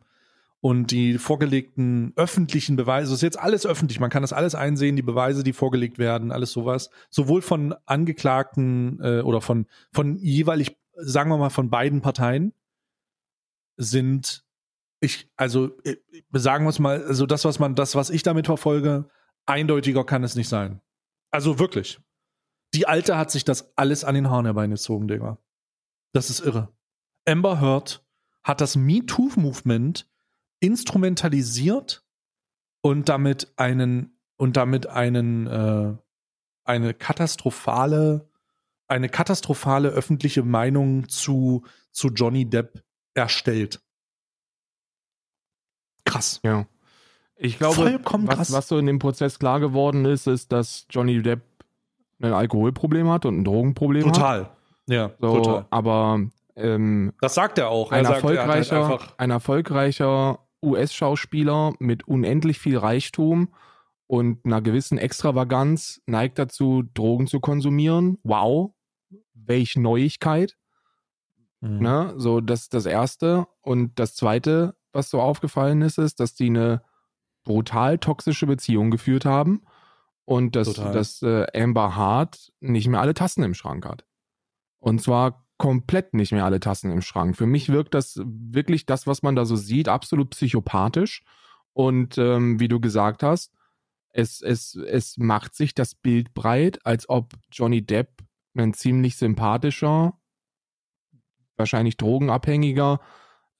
und die vorgelegten öffentlichen Beweise, das ist jetzt alles öffentlich, man kann das alles einsehen, die Beweise, die vorgelegt werden, alles sowas, sowohl von Angeklagten äh, oder von, von jeweilig, sagen wir mal, von beiden Parteien sind, ich, also äh, sagen wir es mal, also das, was man, das, was ich damit verfolge, eindeutiger kann es nicht sein. Also wirklich. Die Alte hat sich das alles an den Haaren herbeigezogen, Digga. Das ist irre. Amber Heard hat das MeToo-Movement instrumentalisiert und damit einen und damit einen äh, eine katastrophale eine katastrophale öffentliche Meinung zu zu Johnny Depp erstellt. Krass. Ja. Ich glaube, was, was so in dem Prozess klar geworden ist, ist, dass Johnny Depp ein Alkoholproblem hat und ein Drogenproblem total. hat. Total. Ja, so, total. Aber ähm, das sagt er auch. Er ein, sagt, erfolgreicher, er halt ein erfolgreicher US-Schauspieler mit unendlich viel Reichtum und einer gewissen Extravaganz neigt dazu, Drogen zu konsumieren. Wow, welch Neuigkeit. Mhm. Ne? So, das das Erste. Und das Zweite, was so aufgefallen ist, ist, dass die eine brutal toxische Beziehung geführt haben und dass, dass äh, Amber Hart nicht mehr alle Tassen im Schrank hat. Und zwar komplett nicht mehr alle Tassen im Schrank. Für mich wirkt das wirklich das, was man da so sieht, absolut psychopathisch. Und ähm, wie du gesagt hast, es, es, es macht sich das Bild breit, als ob Johnny Depp ein ziemlich sympathischer, wahrscheinlich drogenabhängiger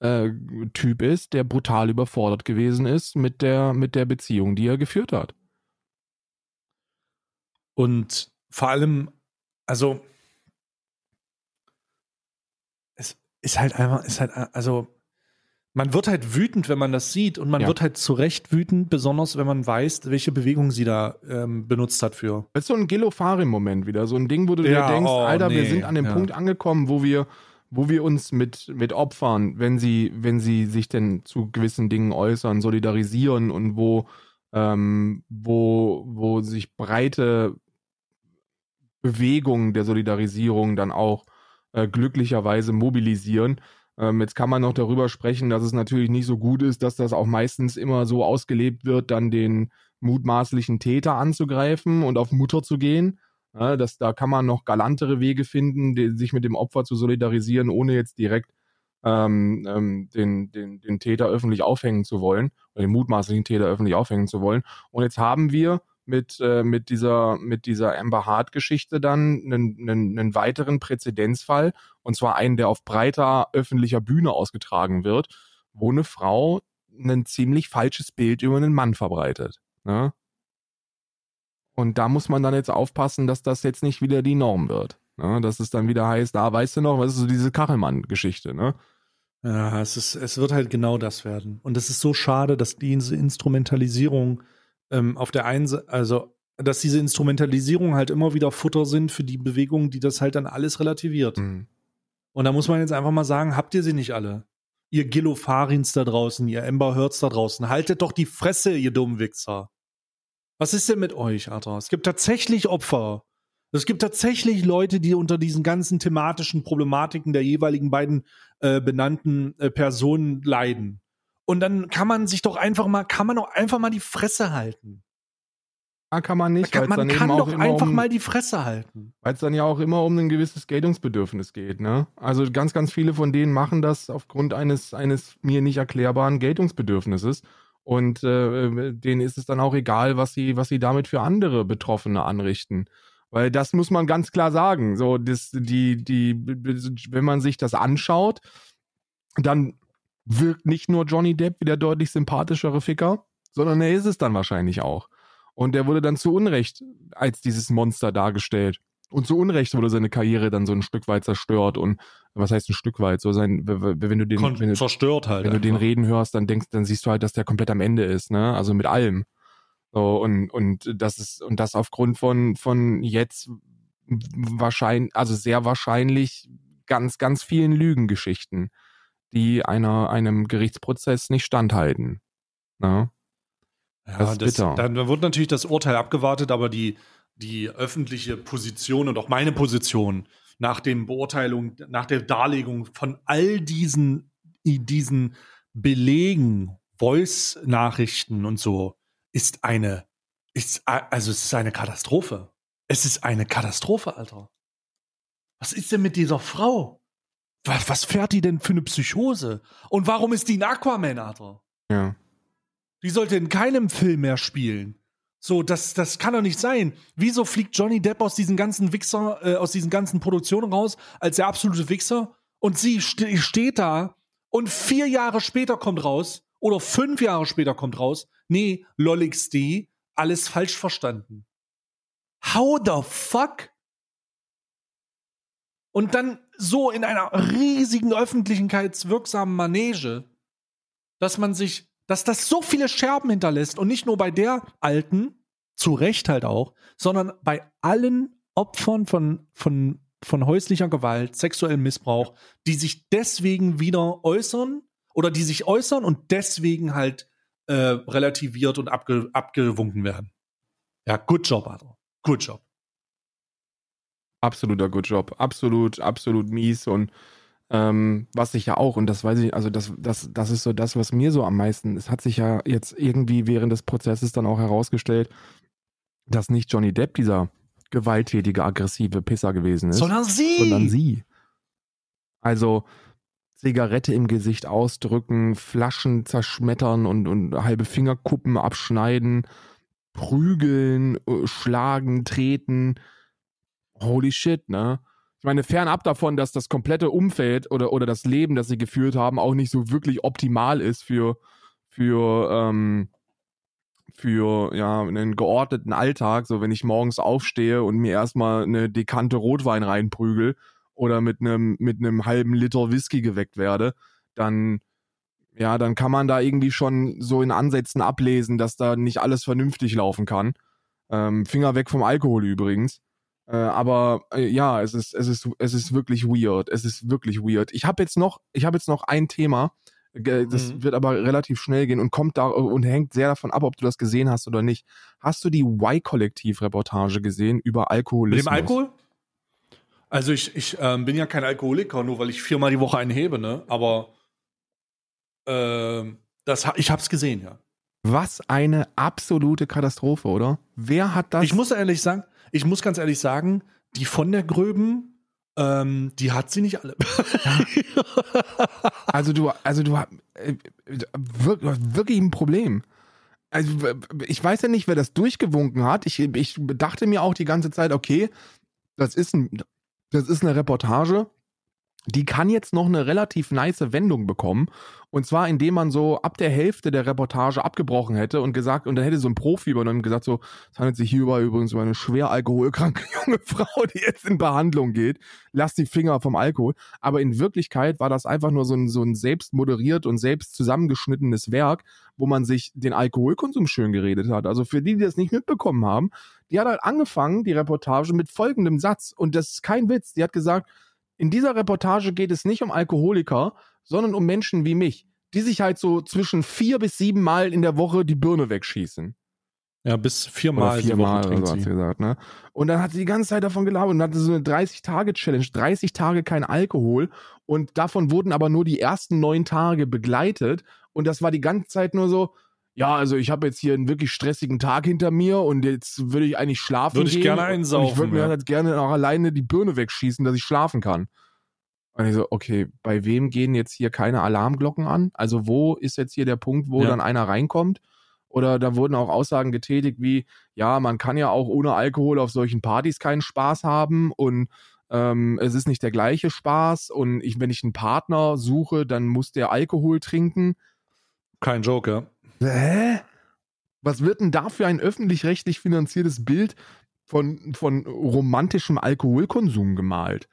äh, Typ ist, der brutal überfordert gewesen ist mit der, mit der Beziehung, die er geführt hat. Und vor allem, also ist halt einfach, ist halt, also Man wird halt wütend, wenn man das sieht und man Ja. wird halt zu Recht wütend, besonders wenn man weiß, welche Bewegung sie da ähm, benutzt hat für. Das ist so ein Gilofari-Moment wieder. So ein Ding, wo du Ja, dir denkst, oh, Alter, wir nee, sind an dem ja. Punkt angekommen, wo wir, wo wir uns mit, mit Opfern, wenn sie, wenn sie sich denn zu gewissen Dingen äußern, solidarisieren und wo, ähm, wo, wo sich breite Bewegungen der Solidarisierung dann auch äh, glücklicherweise mobilisieren. Ähm, jetzt kann man noch darüber sprechen, dass es natürlich nicht so gut ist, dass das auch meistens immer so ausgelebt wird, dann den mutmaßlichen Täter anzugreifen und auf Mutter zu gehen. Ja, das, da kann man noch galantere Wege finden, die, sich mit dem Opfer zu solidarisieren, ohne jetzt direkt ähm, ähm, den, den, den Täter öffentlich aufhängen zu wollen, oder den mutmaßlichen Täter öffentlich aufhängen zu wollen. Und jetzt haben wir mit, äh, mit dieser, mit dieser Amber Hart-Geschichte dann einen, einen, einen weiteren Präzedenzfall, und zwar einen, der auf breiter öffentlicher Bühne ausgetragen wird, wo eine Frau ein ziemlich falsches Bild über einen Mann verbreitet. Ne? Und da muss man dann jetzt aufpassen, dass das jetzt nicht wieder die Norm wird. Ne? Dass es dann wieder heißt, ah, weißt du noch, was ist so diese Kachelmann-Geschichte, ne? Ja, es, ist, es wird halt genau das werden. Und es ist so schade, dass diese Instrumentalisierung ähm, auf der einen Seite, also dass diese Instrumentalisierung halt immer wieder Futter sind für die Bewegung, die das halt dann alles relativiert. Mhm. Und da muss man jetzt einfach mal sagen, habt ihr sie nicht alle? Ihr Gillofarins da draußen, ihr Amber Heards da draußen, haltet doch die Fresse, ihr dummen Wichser. Was ist denn mit euch, Alter? Es gibt tatsächlich Opfer. Es gibt tatsächlich Leute, die unter diesen ganzen thematischen Problematiken der jeweiligen beiden äh, benannten äh, Personen leiden. Und dann kann man sich doch einfach mal, kann man doch einfach mal die Fresse halten. Ah, kann man nicht, kann, man dann kann eben auch doch immer einfach um, mal die Fresse halten. weil es dann ja auch immer um ein gewisses Geltungsbedürfnis geht, ne? Also ganz, ganz viele von denen machen das aufgrund eines, eines mir nicht erklärbaren Geltungsbedürfnisses. Und äh, denen ist es dann auch egal, was sie, was sie damit für andere Betroffene anrichten. Weil das muss man ganz klar sagen. So, das, die, die, wenn man sich das anschaut, dann wirkt nicht nur Johnny Depp wie der deutlich sympathischere Ficker, sondern er ist es dann wahrscheinlich auch. Und er wurde dann zu Unrecht als dieses Monster dargestellt. Und zu Unrecht wurde seine Karriere dann so ein Stück weit zerstört. Und was heißt ein Stück weit? So sein, wenn du den, Kon wenn du, zerstört halt. wenn du den reden hörst, dann denkst, dann siehst du halt, dass der komplett am Ende ist, ne? Also mit allem. So, und, und das ist, und das aufgrund von, von jetzt wahrscheinlich, also sehr wahrscheinlich ganz, ganz vielen Lügengeschichten, die einer, einem Gerichtsprozess nicht standhalten. Ne? Ja, Das bitter. dann wird natürlich das Urteil abgewartet, aber die, die öffentliche Position und auch meine Position nach dem Beurteilung, nach der Darlegung von all diesen, diesen Belegen, Voice-Nachrichten und so, ist eine, ist, also es ist eine Katastrophe. Es ist eine Katastrophe, Alter. Was ist denn mit dieser Frau? Was, was fährt die denn für eine Psychose? Und warum ist die ein Aquaman, Alter? Ja. Die sollte in keinem Film mehr spielen. So, das, das kann doch nicht sein. Wieso fliegt Johnny Depp aus diesen ganzen Wichser, äh, aus diesen ganzen Produktionen raus als der absolute Wichser? Und sie ste steht da und vier Jahre später kommt raus, oder fünf Jahre später kommt raus, nee, LolXD, alles falsch verstanden. How the fuck? Und dann so in einer riesigen öffentlichkeitswirksamen Manege, dass man sich, dass das so viele Scherben hinterlässt und nicht nur bei der Alten, zu Recht halt auch, sondern bei allen Opfern von, von, von häuslicher Gewalt, sexuellem Missbrauch, die sich deswegen wieder äußern oder die sich äußern und deswegen halt äh, relativiert und abge, abgewunken werden. Ja, good job, Adler. Good job. Absoluter Good Job. Absolut, absolut mies. Und ähm, was ich ja auch, und das weiß ich, also das, das, das ist so das, was mir so am meisten, es hat sich ja jetzt irgendwie während des Prozesses dann auch herausgestellt, dass nicht Johnny Depp dieser gewalttätige, aggressive Pisser gewesen ist, Sondern sie! sondern sie. Also Zigarette im Gesicht ausdrücken, Flaschen zerschmettern und, und halbe Fingerkuppen abschneiden, prügeln, äh, schlagen, treten. Holy shit, ne? Ich meine, fernab davon, dass das komplette Umfeld oder, oder das Leben, das sie geführt haben, auch nicht so wirklich optimal ist für, für, ähm, für ja, einen geordneten Alltag. So, wenn ich morgens aufstehe und mir erstmal eine Dekante Rotwein reinprügel oder mit einem mit einem halben Liter Whisky geweckt werde, dann ja, dann kann man da irgendwie schon so in Ansätzen ablesen, dass da nicht alles vernünftig laufen kann. Ähm, Finger weg vom Alkohol übrigens. Äh, aber äh, ja, es ist, es ist, es ist wirklich weird. Es ist wirklich weird. Ich habe jetzt noch, ich habe jetzt noch ein Thema. Das Mhm. wird aber relativ schnell gehen und kommt da und hängt sehr davon ab, ob du das gesehen hast oder nicht. Hast du die Y-Kollektiv-Reportage gesehen über Mit Alkoholismus? dem Alkohol? Also ich, ich ähm, bin ja kein Alkoholiker, nur weil ich viermal die Woche einen hebe, ne? Aber ähm, das, ich hab's gesehen, ja. Was eine absolute Katastrophe, oder? Wer hat das? Ich muss ehrlich sagen, ich muss ganz ehrlich sagen, die von der Gröben, ähm, die hat sie nicht alle. Also du, also du hast äh, hast wirklich ein Problem. Also ich weiß ja nicht, wer das durchgewunken hat. Ich, ich dachte mir auch die ganze Zeit, okay, das ist ein, das ist eine Reportage, die kann jetzt noch eine relativ nice Wendung bekommen. Und zwar, indem man so ab der Hälfte der Reportage abgebrochen hätte und gesagt, und dann hätte so ein Profi übernommen und gesagt, so, es handelt sich hierbei übrigens um eine schwer alkoholkranke junge Frau, die jetzt in Behandlung geht. Lass die Finger vom Alkohol. Aber in Wirklichkeit war das einfach nur so ein, so ein selbst moderiert und selbst zusammengeschnittenes Werk, wo man sich den Alkoholkonsum schön geredet hat. Also für die, die das nicht mitbekommen haben, die hat halt angefangen, die Reportage, mit folgendem Satz. Und das ist kein Witz. Die hat gesagt, in dieser Reportage geht es nicht um Alkoholiker, sondern um Menschen wie mich, die sich halt so zwischen vier bis sieben Mal in der Woche die Birne wegschießen. Ja, bis Oder viermal die viermal oder so hat sie. gesagt, ne? Und dann hat sie die ganze Zeit davon gelabert und hatte so eine 30-Tage-Challenge, 30 Tage kein Alkohol und davon wurden aber nur die ersten neun Tage begleitet und das war die ganze Zeit nur so, ja, also ich habe jetzt hier einen wirklich stressigen Tag hinter mir und jetzt würde ich eigentlich schlafen Würde ich gerne und ich einsaufen, würde mir ja. halt gerne auch alleine die Birne wegschießen, dass ich schlafen kann. Und ich so, okay, bei wem gehen jetzt hier keine Alarmglocken an? Also wo ist jetzt hier der Punkt, wo Ja. dann einer reinkommt? Oder da wurden auch Aussagen getätigt wie, ja, man kann ja auch ohne Alkohol auf solchen Partys keinen Spaß haben und ähm, es ist nicht der gleiche Spaß und ich, wenn ich einen Partner suche, dann muss der Alkohol trinken. Kein Joke, ja. Hä? Was wird denn da für ein öffentlich-rechtlich finanziertes Bild von, von romantischem Alkoholkonsum gemalt?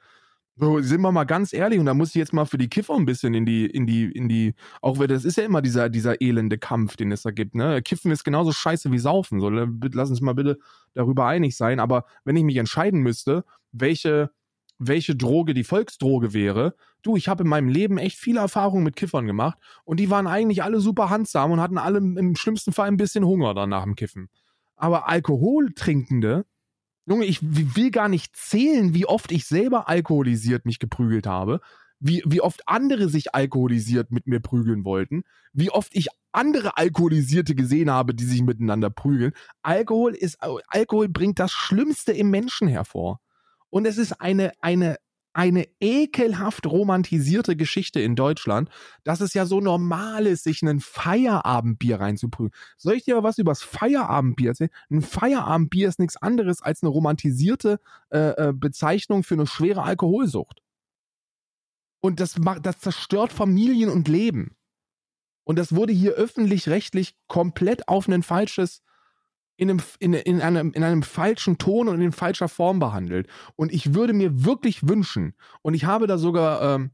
So, sind wir mal ganz ehrlich, und da muss ich jetzt mal für die Kiffer ein bisschen in die, in die, in die, auch weil das ist ja immer dieser, dieser elende Kampf, den es da gibt, ne? Kiffen ist genauso scheiße wie Saufen. So, lass uns mal bitte darüber einig sein. Aber wenn ich mich entscheiden müsste, welche, welche Droge die Volksdroge wäre, du, ich habe in meinem Leben echt viele Erfahrungen mit Kiffern gemacht und die waren eigentlich alle super handsam und hatten alle im schlimmsten Fall ein bisschen Hunger dann nach dem Kiffen. Aber Alkoholtrinkende, Junge, ich will gar nicht zählen, wie oft ich selber alkoholisiert mich geprügelt habe, wie, wie oft andere sich alkoholisiert mit mir prügeln wollten, wie oft ich andere Alkoholisierte gesehen habe, die sich miteinander prügeln. Alkohol ist, Alkohol bringt das Schlimmste im Menschen hervor. Und es ist eine, eine, eine ekelhaft romantisierte Geschichte in Deutschland, dass es ja so normal ist, sich ein Feierabendbier reinzuprügeln. Soll ich dir mal was übers Feierabendbier erzählen? Ein Feierabendbier ist nichts anderes als eine romantisierte äh, äh, Bezeichnung für eine schwere Alkoholsucht. Und das, das zerstört Familien und Leben. Und das wurde hier öffentlich-rechtlich komplett auf ein falsches, in einem, in, in, einem, in einem falschen Ton und in falscher Form behandelt. Und ich würde mir wirklich wünschen, und ich habe da sogar ähm,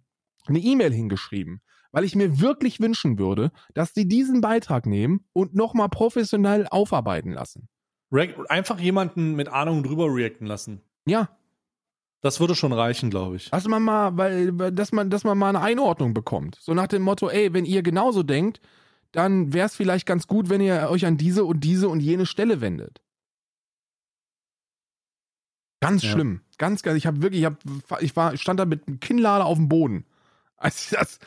eine E-Mail hingeschrieben, weil ich mir wirklich wünschen würde, dass die diesen Beitrag nehmen und nochmal professionell aufarbeiten lassen. Einfach jemanden mit Ahnung drüber reacten lassen. Ja, Das würde schon reichen, glaube ich. dass man mal, weil- dass man, dass man mal eine Einordnung bekommt. So nach dem Motto, ey, wenn ihr genauso denkt, dann wäre es vielleicht ganz gut, wenn ihr euch an diese und diese und jene Stelle wendet. Ganz Ja. schlimm. Ganz, ganz. Ich habe wirklich, ich, hab, ich war, stand da mit einem Kinnlader auf dem Boden. Als ich das,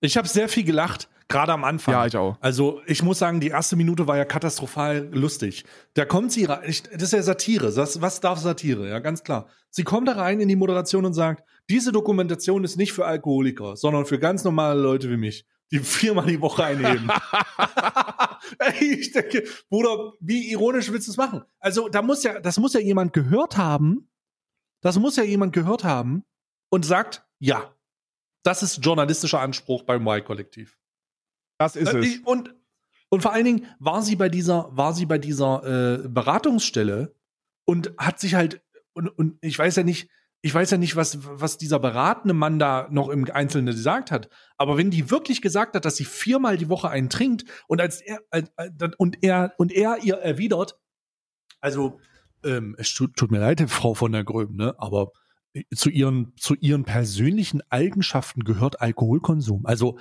Ich habe sehr viel gelacht, gerade am Anfang. ja, ich auch. Also ich muss sagen, die erste Minute war ja katastrophal lustig. Da kommt sie rein, ich, das ist ja Satire. Was, was darf Satire? Ja, ganz klar. Sie kommt da rein in die Moderation und sagt, diese Dokumentation ist nicht für Alkoholiker, sondern für ganz normale Leute wie mich, die viermal die Woche einheben. Ey, ich denke, Bruder, wie ironisch willst du es machen? Also da muss ja, das muss ja jemand gehört haben. Das muss ja jemand gehört haben und sagt, ja, das ist journalistischer Anspruch beim Y-Kollektiv. Das ist Äh, es. Und, und vor allen Dingen war sie bei dieser, war sie bei dieser äh, Beratungsstelle und hat sich halt, und, und ich weiß ja nicht, ich weiß ja nicht, was, was dieser beratende Mann da noch im Einzelnen gesagt hat, aber wenn die wirklich gesagt hat, dass sie viermal die Woche einen trinkt und als er, und er, und er ihr erwidert, also, ähm, es tut, tut mir leid, Frau von der Gröben, ne, aber zu ihren, zu ihren persönlichen Eigenschaften gehört Alkoholkonsum. Also,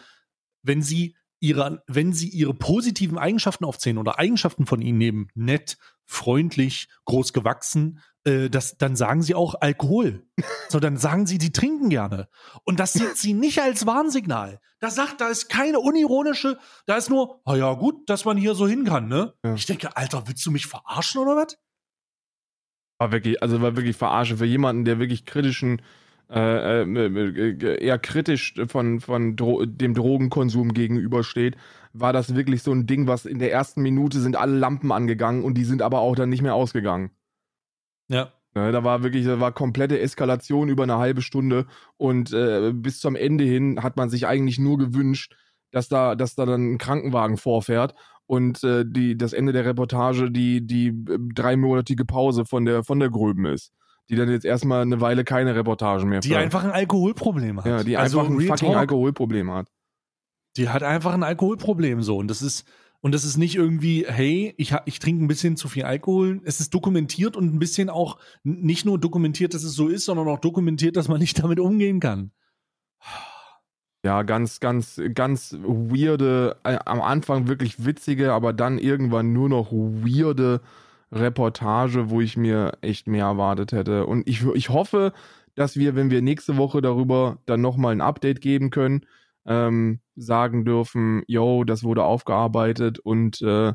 wenn sie ihre, wenn sie ihre positiven Eigenschaften aufzählen oder Eigenschaften von ihnen nehmen, nett, freundlich, groß gewachsen, äh, das, dann sagen sie auch Alkohol. so, dann sagen sie, die trinken gerne. Und das sieht sie nicht als Warnsignal. Da sagt, da ist keine unironische, da ist nur, ah ja, gut, dass man hier so hin kann, ne? Ja. Ich denke, Alter, willst du mich verarschen oder was? War wirklich, also war wirklich verarsche für jemanden, der wirklich kritischen äh, äh, eher kritisch von, von Dro dem Drogenkonsum gegenübersteht, war das wirklich so ein Ding, was in der ersten Minute sind alle Lampen angegangen und die sind aber auch dann nicht mehr ausgegangen. Ja. ja da war wirklich, da war komplette Eskalation über eine halbe Stunde und äh, bis zum Ende hin hat man sich eigentlich nur gewünscht, dass da, dass da dann ein Krankenwagen vorfährt und äh, die, das Ende der Reportage die, die äh, dreimonatige Pause von der, von der Gröben ist die dann jetzt erstmal eine Weile keine Reportagen mehr Die führen. einfach ein Alkoholproblem hat. Ja, die also einfach ein fucking Talk, Alkoholproblem hat. Die hat einfach ein Alkoholproblem so und das ist und das ist nicht irgendwie, hey, ich, ich trinke ein bisschen zu viel Alkohol. Es ist dokumentiert und ein bisschen auch nicht nur dokumentiert, dass es so ist, sondern auch dokumentiert, dass man nicht damit umgehen kann. Ja, ganz, ganz, ganz weirde, äh, am Anfang wirklich witzige, aber dann irgendwann nur noch weirde Reportage, wo ich mir echt mehr erwartet hätte. Und ich, ich hoffe, dass wir, wenn wir nächste Woche darüber dann nochmal ein Update geben können, ähm, sagen dürfen, yo, das wurde aufgearbeitet und äh,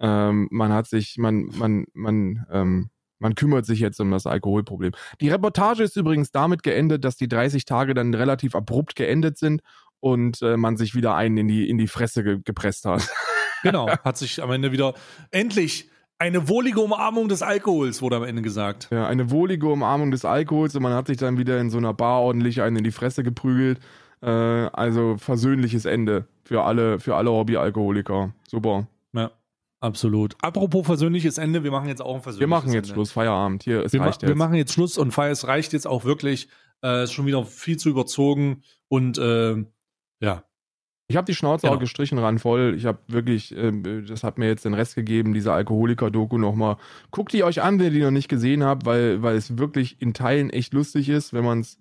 ähm, man hat sich, man, man, man, ähm, man kümmert sich jetzt um das Alkoholproblem. Die Reportage ist übrigens damit geendet, dass die 30 Tage dann relativ abrupt geendet sind und äh, man sich wieder einen in die, in die Fresse ge gepresst hat. Genau, hat sich am Ende wieder endlich eine wohlige Umarmung des Alkohols, wurde am Ende gesagt. Ja, eine wohlige Umarmung des Alkohols und man hat sich dann wieder in so einer Bar ordentlich einen in die Fresse geprügelt. Äh, also versöhnliches Ende für alle, für alle Hobby-Alkoholiker. Super. Ja, absolut. Apropos versöhnliches Ende, wir machen jetzt auch ein versöhnliches Ende. Wir machen jetzt Ende. Schluss, Feierabend. Hier, es wir reicht jetzt. Wir machen jetzt Schluss und Feier, es reicht jetzt auch wirklich. Äh, ist schon wieder viel zu überzogen und äh, ja, ich habe die Schnauze genau. auch gestrichen ran voll. Ich habe wirklich, äh, das hat mir jetzt den Rest gegeben, diese Alkoholiker-Doku nochmal. Guckt die euch an, wenn ihr die noch nicht gesehen habt, weil, weil es wirklich in Teilen echt lustig ist, wenn man es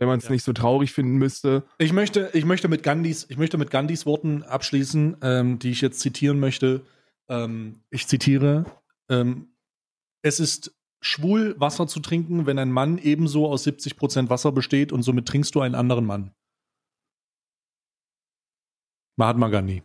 wenn man es ja. nicht so traurig finden müsste. Ich möchte, ich möchte mit Gandhis, ich möchte mit Gandhis Worten abschließen, ähm, die ich jetzt zitieren möchte. Ähm, ich zitiere: ähm, Es ist schwul, Wasser zu trinken, wenn ein Mann ebenso aus 70 Prozent Wasser besteht und somit trinkst du einen anderen Mann. Mahatma Gandhi.